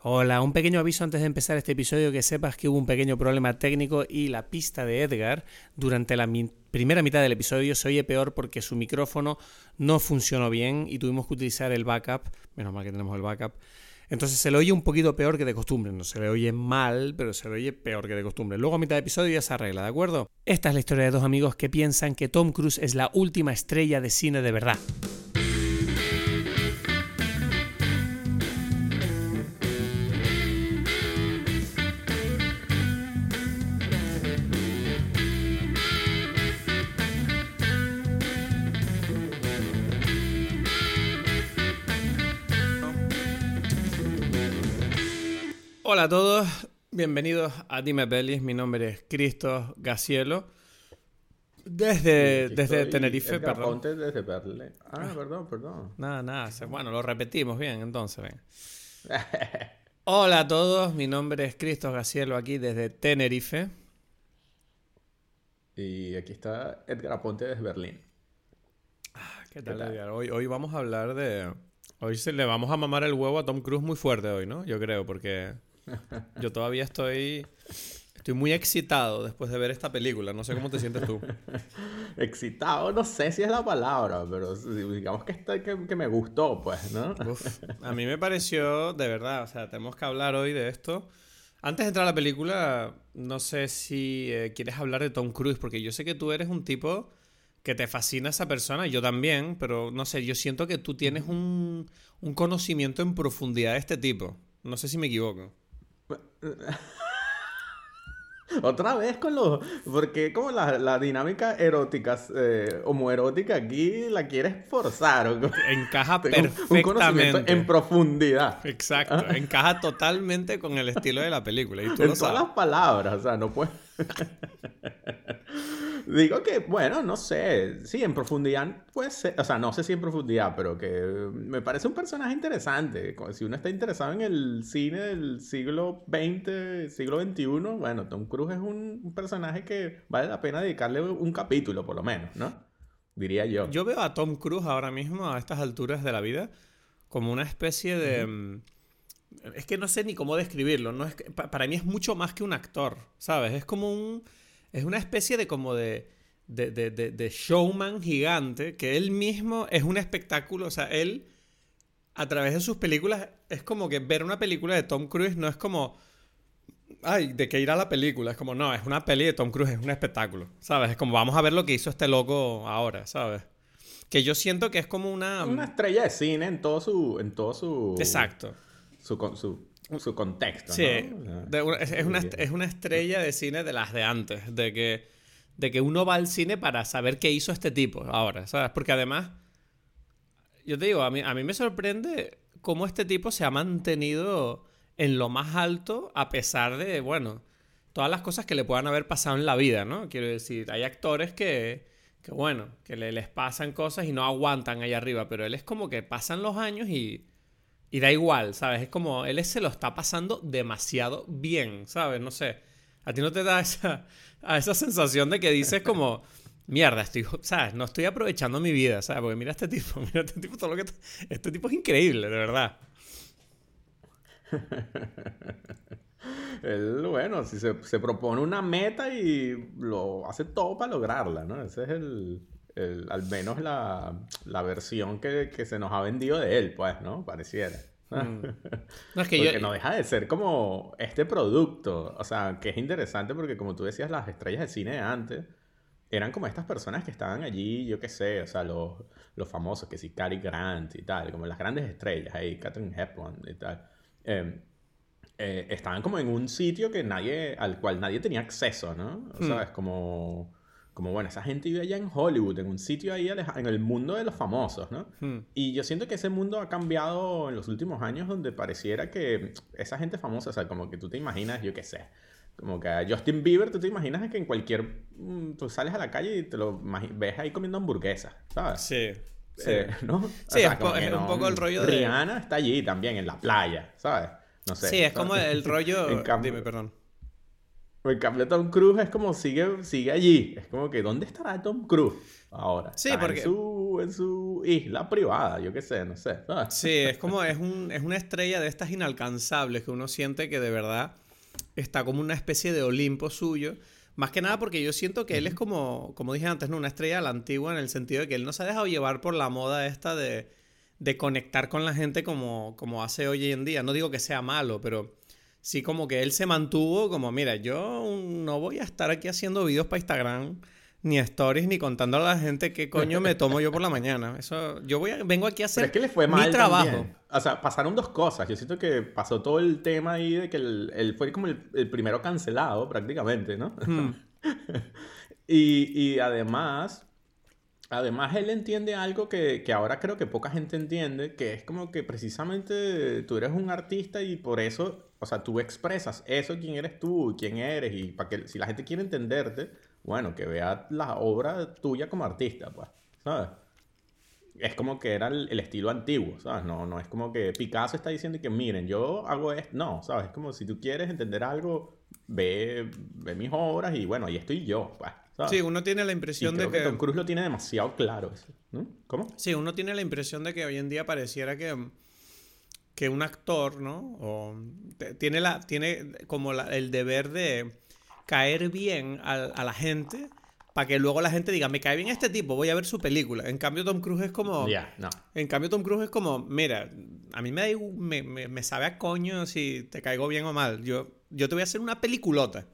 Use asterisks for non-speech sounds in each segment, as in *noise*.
Hola, un pequeño aviso antes de empezar este episodio que sepas que hubo un pequeño problema técnico y la pista de Edgar durante la primera mitad del episodio se oye peor porque su micrófono no funcionó bien y tuvimos que utilizar el backup, menos mal que tenemos el backup. Entonces se le oye un poquito peor que de costumbre, no se le oye mal, pero se le oye peor que de costumbre. Luego a mitad de episodio ya se arregla, ¿de acuerdo? Esta es la historia de dos amigos que piensan que Tom Cruise es la última estrella de cine de verdad. Hola a todos, bienvenidos a Dime Pelis. Mi nombre es Cristo Gacielo. Desde, desde Tenerife, perdón. desde Berle. Ah, perdón, perdón. Nada, nada. Bueno, lo repetimos bien, entonces, ven. *laughs* Hola a todos, mi nombre es Cristo Gacielo aquí desde Tenerife. Y aquí está Edgar Aponte desde Berlín. Ah, ¿Qué tal, Edgar? Hoy, hoy vamos a hablar de... Hoy se le vamos a mamar el huevo a Tom Cruise muy fuerte hoy, ¿no? Yo creo, porque yo todavía estoy. Estoy muy excitado después de ver esta película. No sé cómo te sientes tú. *laughs* excitado, no sé si es la palabra, pero digamos que, está, que, me gustó, pues, ¿no? *laughs* a mí me pareció, de verdad, o sea, tenemos que hablar hoy de esto. Antes de entrar a la película, no sé si eh, quieres hablar de Tom Cruise, porque yo sé que tú eres un tipo que te fascina esa persona, yo también, pero no sé, yo siento que tú tienes un, un conocimiento en profundidad de este tipo. No sé si me equivoco. *laughs* Otra vez con los. Porque como la, la dinámica erótica, eh, homoerótica aquí la quieres forzar. Encaja *laughs* perfectamente. en profundidad. Exacto. *laughs* Encaja totalmente con el estilo de la película. Y tú en todas las palabras, o sea, no puedes. Digo que, bueno, no sé. Sí, en profundidad puede ser. O sea, no sé si en profundidad, pero que me parece un personaje interesante. Si uno está interesado en el cine del siglo XX, siglo XXI, bueno, Tom Cruise es un, personaje que vale la pena dedicarle un capítulo, por lo menos, ¿no? Diría yo. Yo veo a Tom Cruise ahora mismo, a estas alturas de la vida, como una especie de. Mm, es que no sé ni cómo describirlo. No es para mí es mucho más que un actor, ¿sabes? Es como un es una especie de como de, de, de, de, showman gigante que él mismo es un espectáculo, o sea, él a través de sus películas es como que ver una película de Tom Cruise no es como, ay, de qué ir a la película, es como, no, es una peli de Tom Cruise, es un espectáculo, ¿sabes? Es como, vamos a ver lo que hizo este loco ahora, ¿sabes? Que yo siento que es como una... Una estrella de cine en todo su... En todo su... Exacto. Su, su, su contexto. Sí, es, una, es, una, estrella de cine de las de antes, de que, de que uno va al cine para saber qué hizo este tipo ahora, ¿sabes? Porque además, yo te digo, a mí, a mí me sorprende cómo este tipo se ha mantenido en lo más alto a pesar de, bueno, todas las cosas que le puedan haber pasado en la vida, ¿no? Quiero decir, hay actores que, que bueno, que le, les pasan cosas y no aguantan ahí arriba, pero él es como que pasan los años y y da igual, ¿sabes? Es como, él se lo está pasando demasiado bien, ¿sabes? No sé. A ti no te da esa, esa sensación de que dices como, mierda, estoy, ¿sabes? No estoy aprovechando mi vida, ¿sabes? Porque mira este tipo, *laughs* mira este tipo, todo lo que... Este tipo es increíble, de verdad. *laughs* él, bueno, si se, se propone una meta y lo hace todo para lograrla, ¿no? Ese es el, al menos la, la versión que, que, se nos ha vendido de él, pues, ¿no? Pareciera. Mm. *laughs* No, es que porque no deja de ser como este producto. O sea, que es interesante porque como tú decías, las estrellas de cine de antes eran como estas personas que estaban allí, yo qué sé, o sea, los, los famosos, que sí, Cary Grant y tal, como las grandes estrellas ahí, Catherine Hepburn y tal. Em, eh, estaban como en un sitio que nadie, al cual nadie tenía acceso, ¿no? O sea, mm. es como como bueno, esa gente vive allá en Hollywood, en un sitio ahí en el mundo de los famosos, ¿no? Hmm. Y yo siento que ese mundo ha cambiado en los últimos años donde pareciera que esa gente famosa, o sea, como que tú te imaginas, yo qué sé, como que a Justin Bieber tú te imaginas que en cualquier... Mm, tú sales a la calle y te lo ves ahí comiendo hamburguesas, ¿sabes? Sí. Sí, eh, ¿no? Sí, es, un poco el rollo de... Rihanna está allí también, en la playa, ¿sabes? No sé. Sí, es como el rollo... *laughs* Dime, perdón. En cambio, Tom Cruise es como sigue, sigue allí. Es como que, ¿dónde estará Tom Cruise ahora? Sí, porque... En su, en su isla privada, yo qué sé, no sé. Sí, es como, es, un, es una estrella de estas inalcanzables que uno siente que de verdad está como una especie de Olimpo suyo. Más que nada porque yo siento que él es como, como dije antes, ¿no? una estrella a la antigua en el sentido de que él no se ha dejado llevar por la moda esta de, de conectar con la gente como, como hace hoy en día. No digo que sea malo, pero sí como que él se mantuvo como, mira, yo no voy a estar aquí haciendo videos para Instagram, ni stories, ni contando a la gente qué coño me tomo yo por la mañana. Eso, yo voy vengo aquí a hacer es que le fue mal mi trabajo. O sea, pasaron dos cosas. Yo siento que pasó todo el tema ahí de que él, fue como el, primero cancelado prácticamente, ¿no? Hmm. *laughs* y, y además, Además, él entiende algo que, que, ahora creo que poca gente entiende, que es como que precisamente tú eres un artista y por eso, o sea, tú expresas eso, quién eres tú, quién eres, y para que si la gente quiere entenderte, bueno, que vea la obra tuya como artista, pues, ¿sabes? Es como que era el, estilo antiguo, ¿sabes? No, no es como que Picasso está diciendo que miren, yo hago esto, no, ¿sabes? Es como si tú quieres entender algo, ve, ve mis obras y bueno, ahí estoy yo, pues. Sí, uno tiene la impresión de que... Tom Cruise lo tiene demasiado claro ¿no? ¿Cómo? Sí, uno tiene la impresión de que hoy en día pareciera que, que un actor, ¿no? O, tiene, la, tiene como el deber de caer bien a, la gente para que luego la gente diga, me cae bien este tipo, voy a ver su película. En cambio, Tom Cruise es como... Ya, no. En cambio, Tom Cruise es como, mira, a mí me, me, me, sabe a coño si te caigo bien o mal. Yo, yo te voy a hacer una peliculota.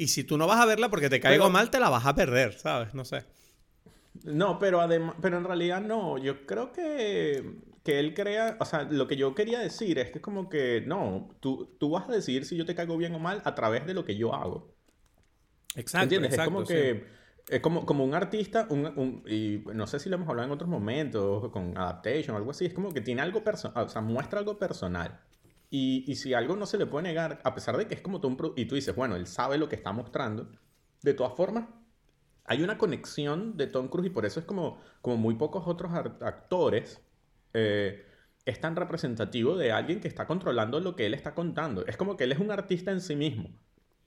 Y si tú no vas a verla porque te caigo mal, te la vas a perder, ¿sabes? No sé. No, pero además, pero en realidad no. Yo creo que, que él crea, o sea, lo que yo quería decir es que es como que no, tú, tú vas a decidir si yo te caigo bien o mal a través de lo que yo hago. Exacto. ¿Entiendes? es como que es como, como un artista, un, y no sé si lo hemos hablado en otros momentos, con Adaptation o algo así, es como que tiene algo personal, o sea, muestra algo personal. Y, si algo no se le puede negar, a pesar de que es como todo un... Y tú dices, bueno, él sabe lo que está mostrando. De todas formas, hay una conexión de Tom Cruise y por eso es como, como muy pocos otros actores eh, es tan representativo de alguien que está controlando lo que él está contando. Es como que él es un artista en sí mismo.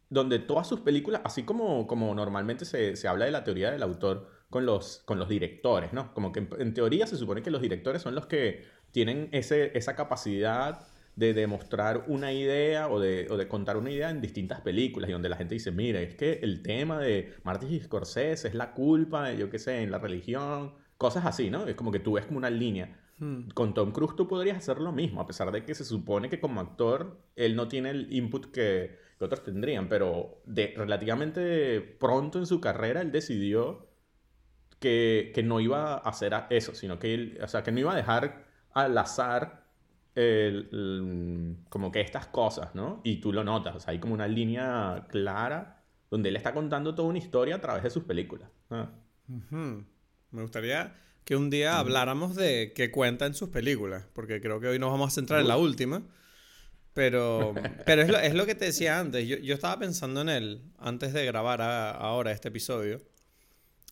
Donde todas sus películas, así como, como normalmente se, se habla de la teoría del autor con los, con los directores, ¿no? Como que en, en, teoría se supone que los directores son los que tienen ese, esa capacidad de demostrar una idea o de, o de, contar una idea en distintas películas y donde la gente dice, mira, es que el tema de Martin Scorsese es la culpa, de, yo qué sé, en la religión, cosas así, ¿no? Es como que tú ves como una línea. Hmm. Con Tom Cruise tú podrías hacer lo mismo, a pesar de que se supone que como actor él no tiene el input que, que otros tendrían, pero de, relativamente pronto en su carrera él decidió que, que no iba a hacer eso, sino que él, o sea, que no iba a dejar al azar el, como que estas cosas, ¿no? Y tú lo notas, o sea, hay como una línea clara donde él está contando toda una historia a través de sus películas. Ah. Me gustaría que un día habláramos de qué cuenta en sus películas, porque creo que hoy nos vamos a centrar en la última. Pero, *laughs* pero es, lo, es lo que te decía antes. Yo, yo, estaba pensando en él antes de grabar ahora este episodio.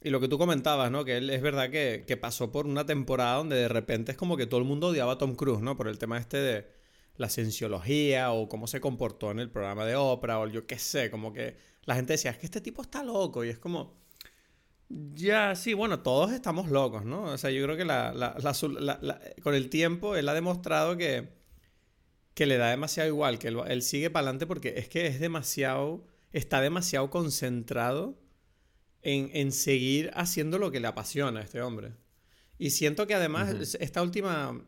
Y lo que tú comentabas, ¿no? Que él es verdad que, que, pasó por una temporada donde de repente es como que todo el mundo odiaba a Tom Cruise, ¿no? Por el tema este de la cienciología o cómo se comportó en el programa de Oprah o yo qué sé, como que la gente decía, es que este tipo está loco y es como, ya, sí, bueno, todos estamos locos, ¿no? O sea, yo creo que la, la, con el tiempo él ha demostrado que, que le da demasiado igual, que él, él sigue para adelante porque es que es demasiado, está demasiado concentrado en, seguir haciendo lo que le apasiona a este hombre. Y siento que además esta última,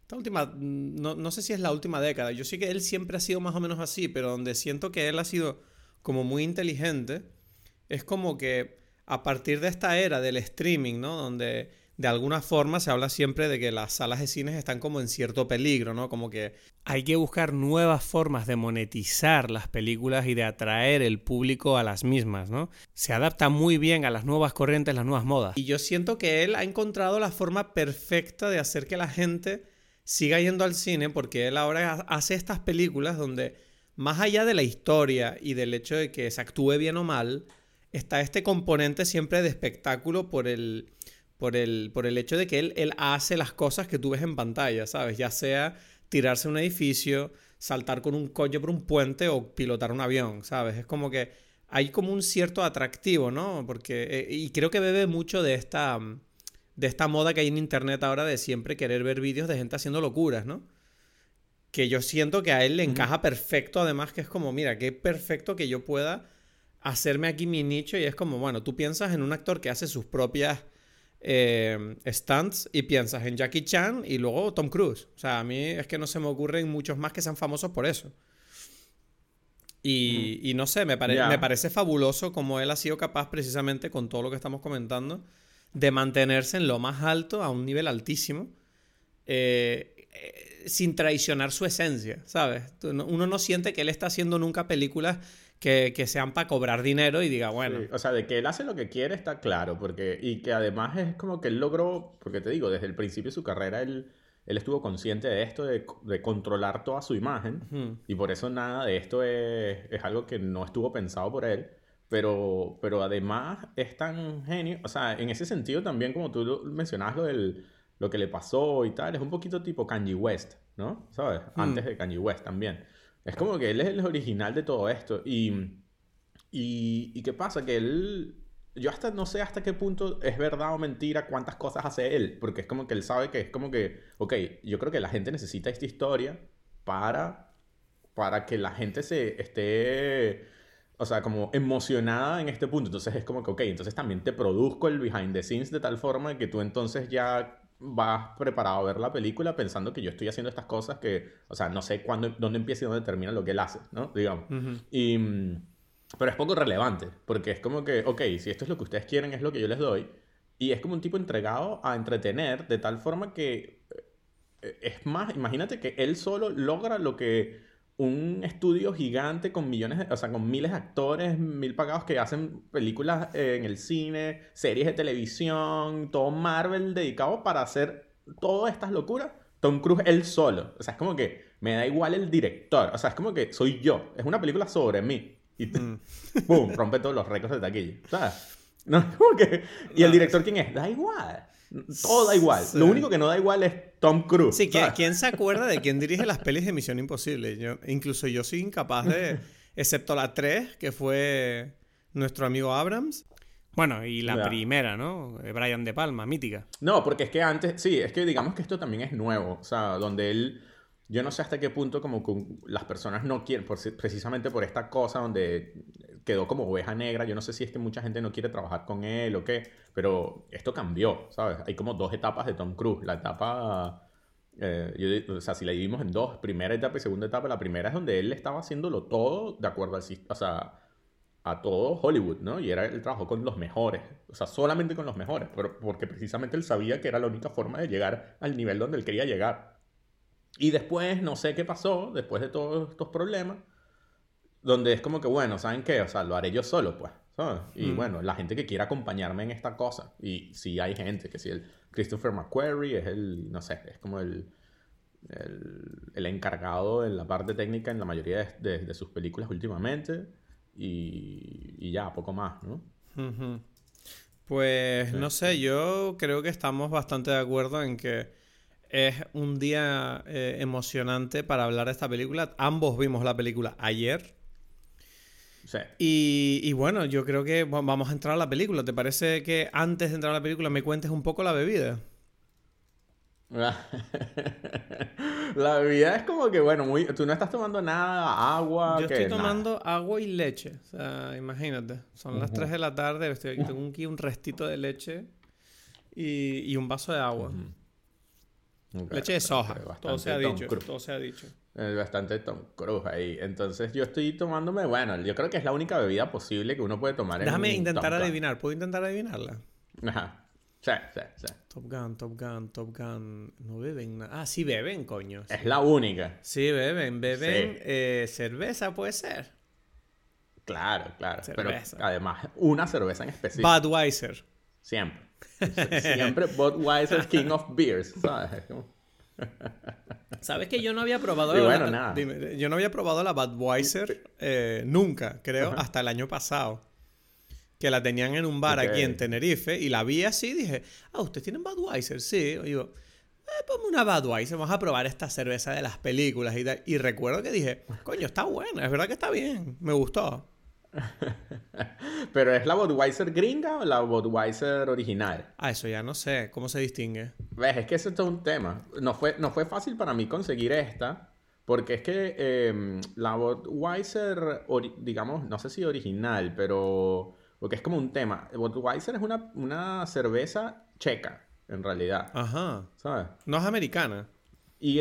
esta última, no, no, sé si es la última década, yo sé que él siempre ha sido más o menos así, pero donde siento que él ha sido como muy inteligente, es como que a partir de esta era del streaming, ¿no? Donde de alguna forma se habla siempre de que las salas de cines están como en cierto peligro, ¿no? Como que hay que buscar nuevas formas de monetizar las películas y de atraer el público a las mismas, ¿no? Se adapta muy bien a las nuevas corrientes, las nuevas modas. Y yo siento que él ha encontrado la forma perfecta de hacer que la gente siga yendo al cine porque él ahora hace estas películas donde más allá de la historia y del hecho de que se actúe bien o mal, está este componente siempre de espectáculo por el por el, por el hecho de que él, él hace las cosas que tú ves en pantalla, ¿sabes? Ya sea tirarse a un edificio, saltar con un coche por un puente o pilotar un avión, ¿sabes? Es como que hay como un cierto atractivo, ¿no? Porque, eh, y creo que bebe mucho de esta, de esta moda que hay en internet ahora de siempre querer ver vídeos de gente haciendo locuras, ¿no? Que yo siento que a él le encaja perfecto, además que es como, mira, qué perfecto que yo pueda hacerme aquí mi nicho y es como, bueno, tú piensas en un actor que hace sus propias eh, stunts y piensas en Jackie Chan y luego Tom Cruise. O sea, a mí es que no se me ocurren muchos más que sean famosos por eso. Y, no sé, me, me parece fabuloso como él ha sido capaz precisamente con todo lo que estamos comentando de mantenerse en lo más alto, a un nivel altísimo, eh, eh, sin traicionar su esencia, ¿sabes? Uno no siente que él está haciendo nunca películas que, sean para cobrar dinero y diga, bueno. o sea, de que él hace lo que quiere está claro, porque, y que además es como que él logró, porque te digo, desde el principio de su carrera él, él estuvo consciente de esto, de, controlar toda su imagen, y por eso nada de esto es, es, algo que no estuvo pensado por él, pero, pero además es tan genio, o sea, en ese sentido también como tú mencionabas lo, del, lo que le pasó y tal, es un poquito tipo Kanye West, ¿no? ¿Sabes? Antes de Kanye West también. Es como que él es el original de todo esto. Y, y, qué pasa? Que él, yo hasta no sé hasta qué punto es verdad o mentira cuántas cosas hace él, porque es como que él sabe que es como que, ok, yo creo que la gente necesita esta historia para, para que la gente se esté, o sea, como emocionada en este punto. Entonces es como que, ok, entonces también te produzco el behind the scenes de tal forma que tú entonces ya vas preparado a ver la película pensando que yo estoy haciendo estas cosas que, o sea, no sé cuándo, dónde empieza y dónde termina lo que él hace, ¿no? Digamos. y, pero es poco relevante, porque es como que, ok, si esto es lo que ustedes quieren, es lo que yo les doy. Y es como un tipo entregado a entretener de tal forma que eh, es más, imagínate que él solo logra lo que un estudio gigante con millones, o sea, con miles de actores, mil pagados que hacen películas eh, en el cine, series de televisión, todo Marvel dedicado para hacer todas estas locuras. Tom Cruise él solo. O sea, es como que me da igual el director. O sea, es como que soy yo. Es una película sobre mí. Y mm. *laughs* rompe todos los récords de taquilla. ¿Sabes? No, *laughs* como que... ¿Y el director quién es? Da igual. Todo da igual. Lo único que no da igual es Tom Cruise. Sí, ¿quién se acuerda de quién dirige las *laughs* pelis de Misión Imposible? Yo, incluso yo soy incapaz de, excepto la 3, que fue nuestro amigo Abrams. Bueno, y la primera, ¿no? Eh, Brian De Palma, mítica. No, porque es que antes, sí, es que digamos que esto también es nuevo. O sea, donde él, yo no sé hasta qué punto como que las personas no quieren, precisamente por esta cosa donde quedó como oveja negra. Yo no sé si es que mucha gente no quiere trabajar con él o qué, pero esto cambió, ¿sabes? Hay como dos etapas de Tom Cruise. La etapa, eh, o sea, si la dividimos en dos, primera etapa y segunda etapa, la primera es donde él estaba haciéndolo todo de acuerdo al o sea, a todo Hollywood, ¿no? Y era el trabajo con los mejores, o sea, solamente con los mejores, pero porque precisamente él sabía que era la única forma de llegar al nivel donde él quería llegar. Y después, no sé qué pasó, después de todos estos problemas, donde es como que, bueno, ¿saben qué? O sea, lo haré yo solo, pues. ¿sabes? Y mm. bueno, la gente que quiera acompañarme en esta cosa. Y si hay gente, que si el Christopher McQuarrie es el, no sé, es como el, el, encargado en la parte técnica en la mayoría de, sus películas últimamente. Y, y, ya, poco más, ¿no? Pues no sé, yo creo que estamos bastante de acuerdo en que es un día eh, emocionante para hablar de esta película. Ambos vimos la película ayer. Y, bueno, yo creo que vamos a entrar a la película. ¿Te parece que antes de entrar a la película me cuentes un poco la bebida? *laughs* La bebida es como que, bueno, muy, tú no estás tomando nada, agua. Yo estoy tomando agua y leche. O sea, imagínate. Son las 3 de la tarde, estoy, tengo aquí un restito de leche y, un vaso de agua. leche de soja. Todo se ha dicho. Todo se ha dicho. Es bastante Tom Cruise ahí. Entonces yo estoy tomándome, bueno, yo creo que es la única bebida posible que uno puede tomar Déjame intentar adivinar. ¿Puedo intentar adivinarla? Ajá. Sí, sí, sí. Top Gun, Top Gun, Top Gun. No beben nada. Ah, sí beben, coño. Es la única. Sí, beben. Beben eh, cerveza, puede ser. Claro, claro. Pero además, una cerveza en específico. Budweiser. Siempre. *laughs* Siempre Budweiser King of Beers, ¿sabes? *laughs* ¿Sabes que yo no había probado la, yo no había probado la Budweiser eh, nunca, creo, hasta el año pasado. Que la tenían en un bar aquí en Tenerife y la vi así y dije, ah, ¿ustedes tienen Budweiser? Sí. Y digo, eh, ponme una Budweiser, vamos a probar esta cerveza de las películas y tal. Y recuerdo que dije, coño, está buena, es verdad que está bien, me gustó. *laughs* Pero es la Budweiser gringa o la Budweiser original? Ah, eso ya no sé, ¿cómo se distingue? Ves, es que eso es todo un tema. No fue, no fue fácil para mí conseguir esta, porque es que em, la Budweiser, digamos, no sé si original, pero porque es como un tema. Budweiser es una, una cerveza checa, en realidad. Ajá. ¿Sabes? No es americana. Y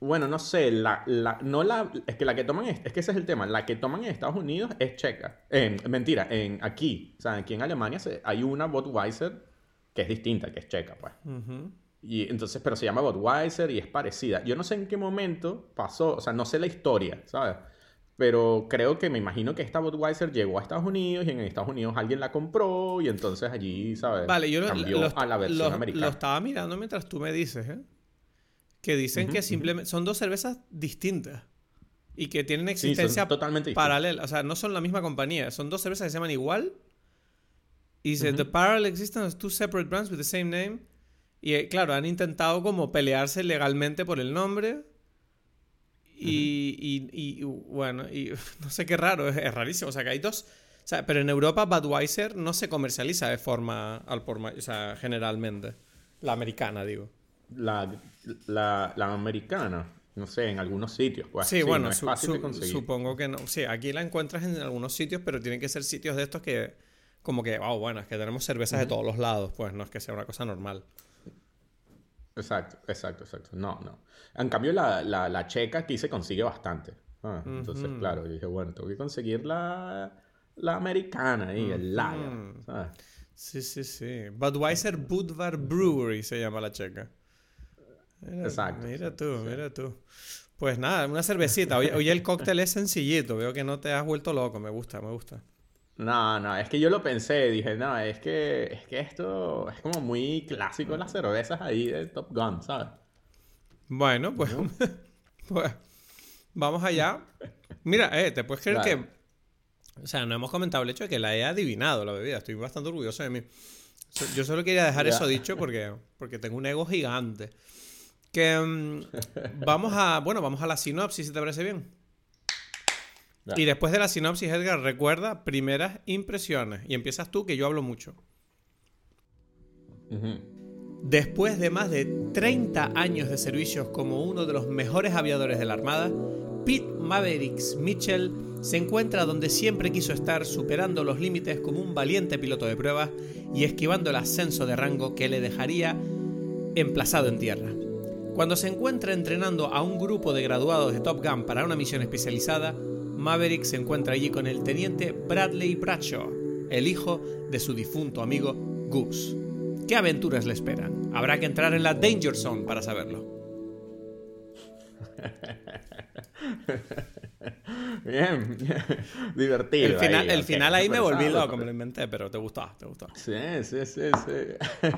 bueno, no sé, la, la, no la, es que la que toman, es, es, que ese es el tema, la que toman en Estados Unidos es checa. mentira, en, aquí, o sea, aquí en Alemania hay una Budweiser que es distinta, que es checa, pues. Y entonces, pero se llama Budweiser y es parecida. Yo no sé en qué momento pasó, o sea, no sé la historia, ¿sabes? Pero creo que me imagino que esta Budweiser llegó a Estados Unidos y en Estados Unidos alguien la compró y entonces allí, ¿sabes? Vale, yo cambió a la versión americana. Lo estaba mirando mientras tú me dices, ¿eh? Que dicen que simplemente son dos cervezas distintas y que tienen existencia totalmente paralela. O sea, no son la misma compañía, son dos cervezas que se llaman igual. Y dice, The Parallel Existence of Two Separate Brands with the Same Name. Y eh, claro, han intentado como pelearse legalmente por el nombre. Y, y, bueno, y *laughs* no sé qué raro, es, rarísimo. O sea, que hay dos. O sea, pero en Europa Budweiser no se comercializa de forma al por, o sea, generalmente. La americana, digo la, la, la americana, no sé, en algunos sitios. Pues, sí, bueno, supongo que no. Sí, aquí la encuentras en algunos sitios, pero tienen que ser sitios de estos que, como que, wow, bueno, es que tenemos cervezas de todos los lados, pues no es que sea una cosa normal. Exacto, exacto, exacto. No, no. En cambio, la, la, la checa aquí se consigue bastante. Ah, entonces, claro, dije, bueno, tengo que conseguir la, la americana y el lager. Sí, sí, sí. Budweiser Budvar Brewery se llama la checa. Exacto. Mira tú, mira tú. Pues nada, una cervecita. Hoy, el cóctel es sencillito. Veo que no te has vuelto loco. Me gusta, me gusta. No, no, es que yo lo pensé, dije, no, es que, es que esto es como muy clásico las cervezas ahí de Top Gun, ¿sabes? Bueno, pues, *laughs* pues vamos allá. Mira, eh, te puedes creer que, o sea, no hemos comentado el hecho de que la he adivinado la bebida, estoy bastante orgulloso de mí. Yo solo quería dejar eso dicho porque, porque tengo un ego gigante. Que mm, vamos a. Bueno, vamos a la sinopsis, si te parece bien. Y después de la sinopsis, Edgar, recuerda primeras impresiones. Y empiezas tú, que yo hablo mucho. Después de más de 30 años de servicios como uno de los mejores aviadores de la Armada, Pete Mavericks Mitchell se encuentra donde siempre quiso estar, superando los límites como un valiente piloto de pruebas y esquivando el ascenso de rango que le dejaría emplazado en tierra. Cuando se encuentra entrenando a un grupo de graduados de Top Gun para una misión especializada, Maverick se encuentra allí con el teniente Bradley Bradshaw, el hijo de su difunto amigo Goose. ¿Qué aventuras le esperan? Habrá que entrar en la Danger Zone para saberlo. *laughs* Bien, *laughs* divertido. El final, ahí, el final ahí me volví loco, me lo inventé, pero te gustó, te gustó. Sí, sí, sí, sí. *laughs*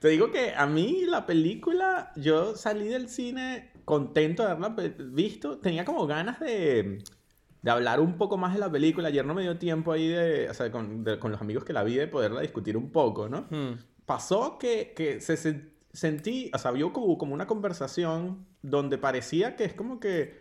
te digo que a mí la película, yo salí del cine contento de haberla visto. Tenía como ganas de, de hablar un poco más de la película. Ayer no me dio tiempo ahí de, o sea, con, con los amigos que la vi, de poderla discutir un poco, ¿no? Hmm. Pasó que, que se, sentí, o sea, vio como, como una conversación donde parecía que es como que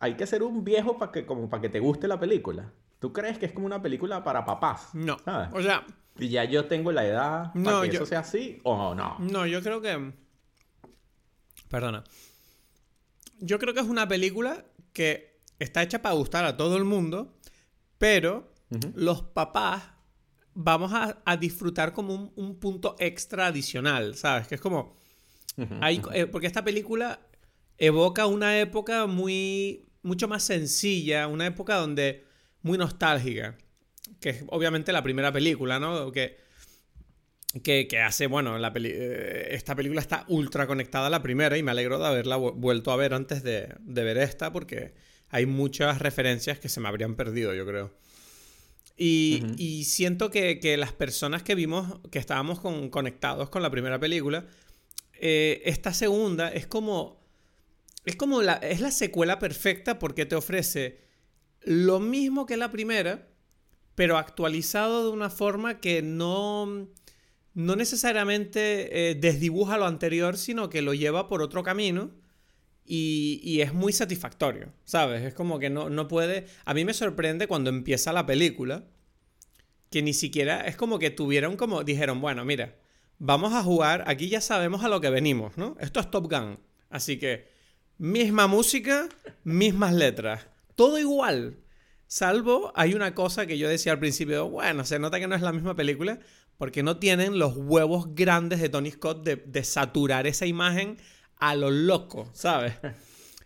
hay que ser un viejo para que, como para que te guste la película. ¿Tú crees que es como una película para papás? No. O sea. Y ya yo tengo la edad para que eso sea así o no. No, yo creo que. Perdona. Yo creo que es una película que está hecha para gustar a todo el mundo, pero los papás vamos a, disfrutar como un, punto extra adicional, ¿sabes? Que es como. Eh, porque esta película evoca una época muy mucho más sencilla, una época donde muy nostálgica, que es obviamente la primera película, ¿no? Que, que, hace, bueno, la eh, esta película está ultra conectada a la primera y me alegro de haberla vuelto a ver antes de, ver esta porque hay muchas referencias que se me habrían perdido, yo creo. Y, siento que, las personas que vimos, que estábamos conectados con la primera película, eh, esta segunda es como es como la, es la secuela perfecta porque te ofrece lo mismo que la primera, pero actualizado de una forma que no, no necesariamente eh, desdibuja lo anterior, sino que lo lleva por otro camino y, es muy satisfactorio, ¿sabes? Es como que no, no puede... A mí me sorprende cuando empieza la película que ni siquiera es como que tuvieron como... Dijeron, bueno, mira, vamos a jugar, aquí ya sabemos a lo que venimos, ¿no? Esto es Top Gun, así que misma música, mismas letras, todo igual. Salvo hay una cosa que yo decía al principio, bueno, se nota que no es la misma película, porque no tienen los huevos grandes de Tony Scott de, de saturar esa imagen a lo loco, ¿sabes?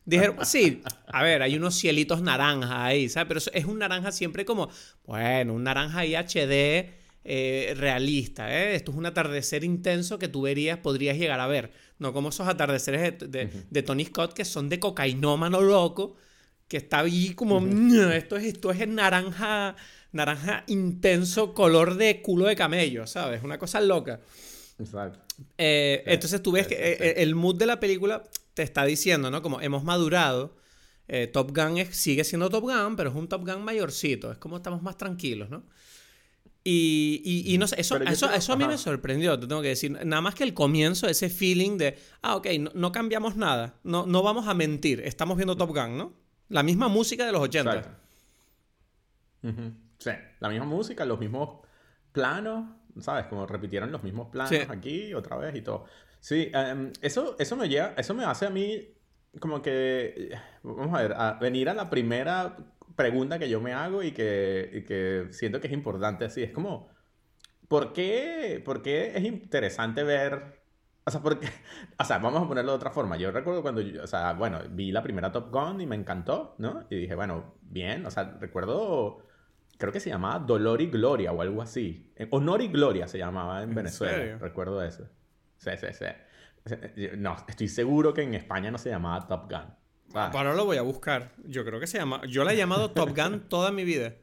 Dijeron, *laughs* sí, a ver, hay unos cielitos naranjas ahí, ¿sabes? Pero es un naranja siempre como, bueno, un naranja ahí HD eh, realista, ¿eh? Esto es un atardecer intenso que tú verías, podrías llegar a ver. No como esos atardeceres de, Tony Scott que son de cocainómano loco, que está ahí como, esto es, esto es naranja, naranja intenso, color de culo de camello, ¿sabes? Una cosa loca. Exacto. Eh, entonces tú ves que eh, el mood de la película te está diciendo, ¿no? Como hemos madurado. Eh, Top Gun sigue siendo Top Gun, pero es un Top Gun mayorcito. Es como estamos más tranquilos, ¿no? Y, no sé, eso, eso, a mí me sorprendió, te tengo que decir. Nada más que el comienzo, ese feeling de, ah, ok, no, cambiamos nada. No, no vamos a mentir. Estamos viendo Top Gun, ¿no? La misma música de los 80. Sí, la misma música, los mismos planos, ¿sabes? Como repitieron los mismos planos aquí otra vez y todo. Sí, em, eso, eso, me lleva, eso me hace a mí como que, vamos a ver, a venir a la primera pregunta que yo me hago y que, que siento que es importante así. Es como, ¿por qué, ¿por qué es interesante ver... O sea, porque, o sea, vamos a ponerlo de otra forma. Yo recuerdo cuando, o sea, bueno, vi la primera Top Gun y me encantó, ¿no? Y dije, bueno, bien, o sea, recuerdo creo que se llamaba Dolor y Gloria o algo así. Eh, Honor y Gloria se llamaba en, Venezuela. Recuerdo eso. Sí, sí, sí. No, estoy seguro que en España no se llamaba Top Gun. Ah. Ahora lo voy a buscar. Yo creo que se llama. Yo la he llamado Top Gun toda mi vida.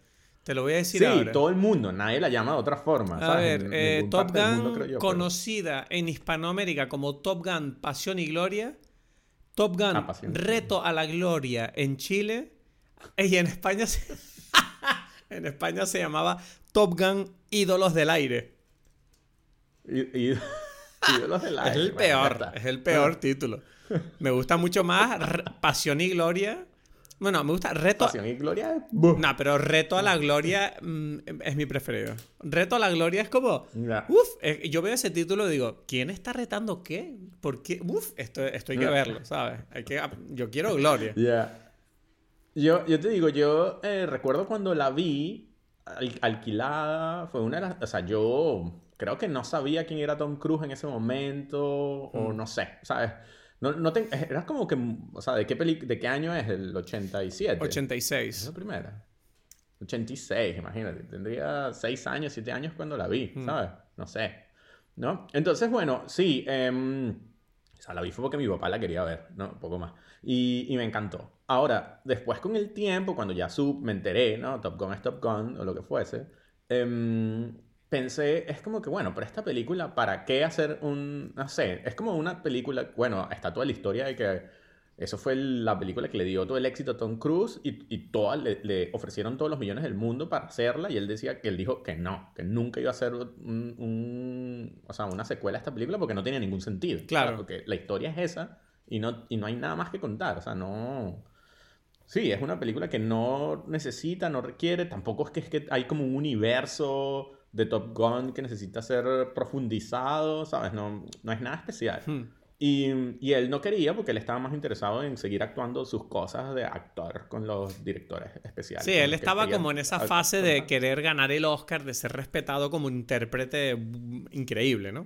Te lo voy a decir sí, todo el mundo. Nadie la llama de otra forma. A ver, eh, Top Gun, conocida en Hispanoamérica como Top Gun Pasión y Gloria. Top Gun ah, Reto a la Gloria en Chile. Y en España se... *laughs* En España se llamaba Top Gun Ídolos del Aire. *laughs* ídolos del Aire. Es el peor, es el peor título. Me gusta mucho más Pasión y Gloria. Bueno, me gusta Reto. Pasión y Gloria. No, pero Reto a la Gloria mm, es mi preferido. Reto a la Gloria es como. Uf, yo veo ese título y digo, ¿quién está retando qué? ¿Por qué? Uf, esto, esto hay que verlo, ¿sabes? Hay que, yo quiero Gloria. Ya. Yo, yo te digo, yo eh, recuerdo cuando la vi alquilada, fue una de las... O sea, yo creo que no sabía quién era Tom Cruise en ese momento, o mm. no sé, ¿sabes? No, no era como que, o sea, ¿de qué, ¿de qué año es? ¿El 87? 86. Es la primera. 86, imagínate. Tendría 6 años, 7 años cuando la vi, mm. ¿sabes? No sé. ¿No? Entonces, bueno, sí. Em, o sea, la vi fue porque mi papá la quería ver, ¿no? Un poco más. Y, y me encantó. Ahora, después con el tiempo, cuando ya sub, me enteré, ¿no? Top Gun es Top Gun o lo que fuese, em, pensé, es como que, bueno, pero esta película, ¿para qué hacer un, no sé, es como una película, bueno, está toda la historia de que eso fue la película que le dio todo el éxito a Tom Cruise y, y toda, le, ofrecieron todos los millones del mundo para hacerla y él decía que él dijo que no, que nunca iba a hacer un, o sea, una secuela a esta película porque no tenía ningún sentido. Claro. Porque la historia es esa y no, y no hay nada más que contar, o sea, no... Sí, es una película que no necesita, no requiere, tampoco es que, es que hay como un universo de Top Gun que necesita ser profundizado, ¿sabes? No, no es nada especial. Hmm. Y, y, él no quería porque él estaba más interesado en seguir actuando sus cosas de actor con los directores especiales. Sí, él estaba como en esa fase de querer ganar el Oscar, de ser respetado como intérprete increíble, ¿no?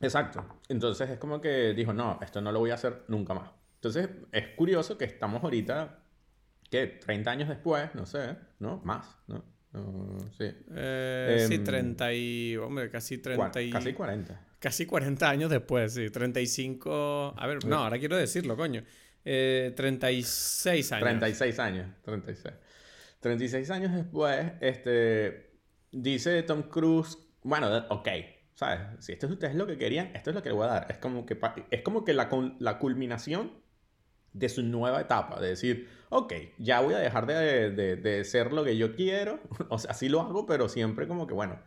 Exacto. Entonces es como que dijo, no, esto no lo voy a hacer nunca más. Entonces, es curioso que estamos ahorita, ¿qué? 30 años después, no sé, ¿no? Más, ¿no? Sí. Eh, sí, 30 em, y... Hombre, casi 30 y... Casi 40. Casi 40 años después, sí. 35... A ver, no, ahora quiero decirlo, coño. Eh, 36 años. 36 años, 36. 36 años después, este... Dice Tom Cruise, bueno, ok, ¿sabes? Si esto es lo que querían, esto es lo que le voy a dar. Es como que, es como que la, la culminación de su nueva etapa, de decir, ok, ya voy a dejar de, de, ser lo que yo quiero, *laughs* o sea, así lo hago, pero siempre como que, bueno,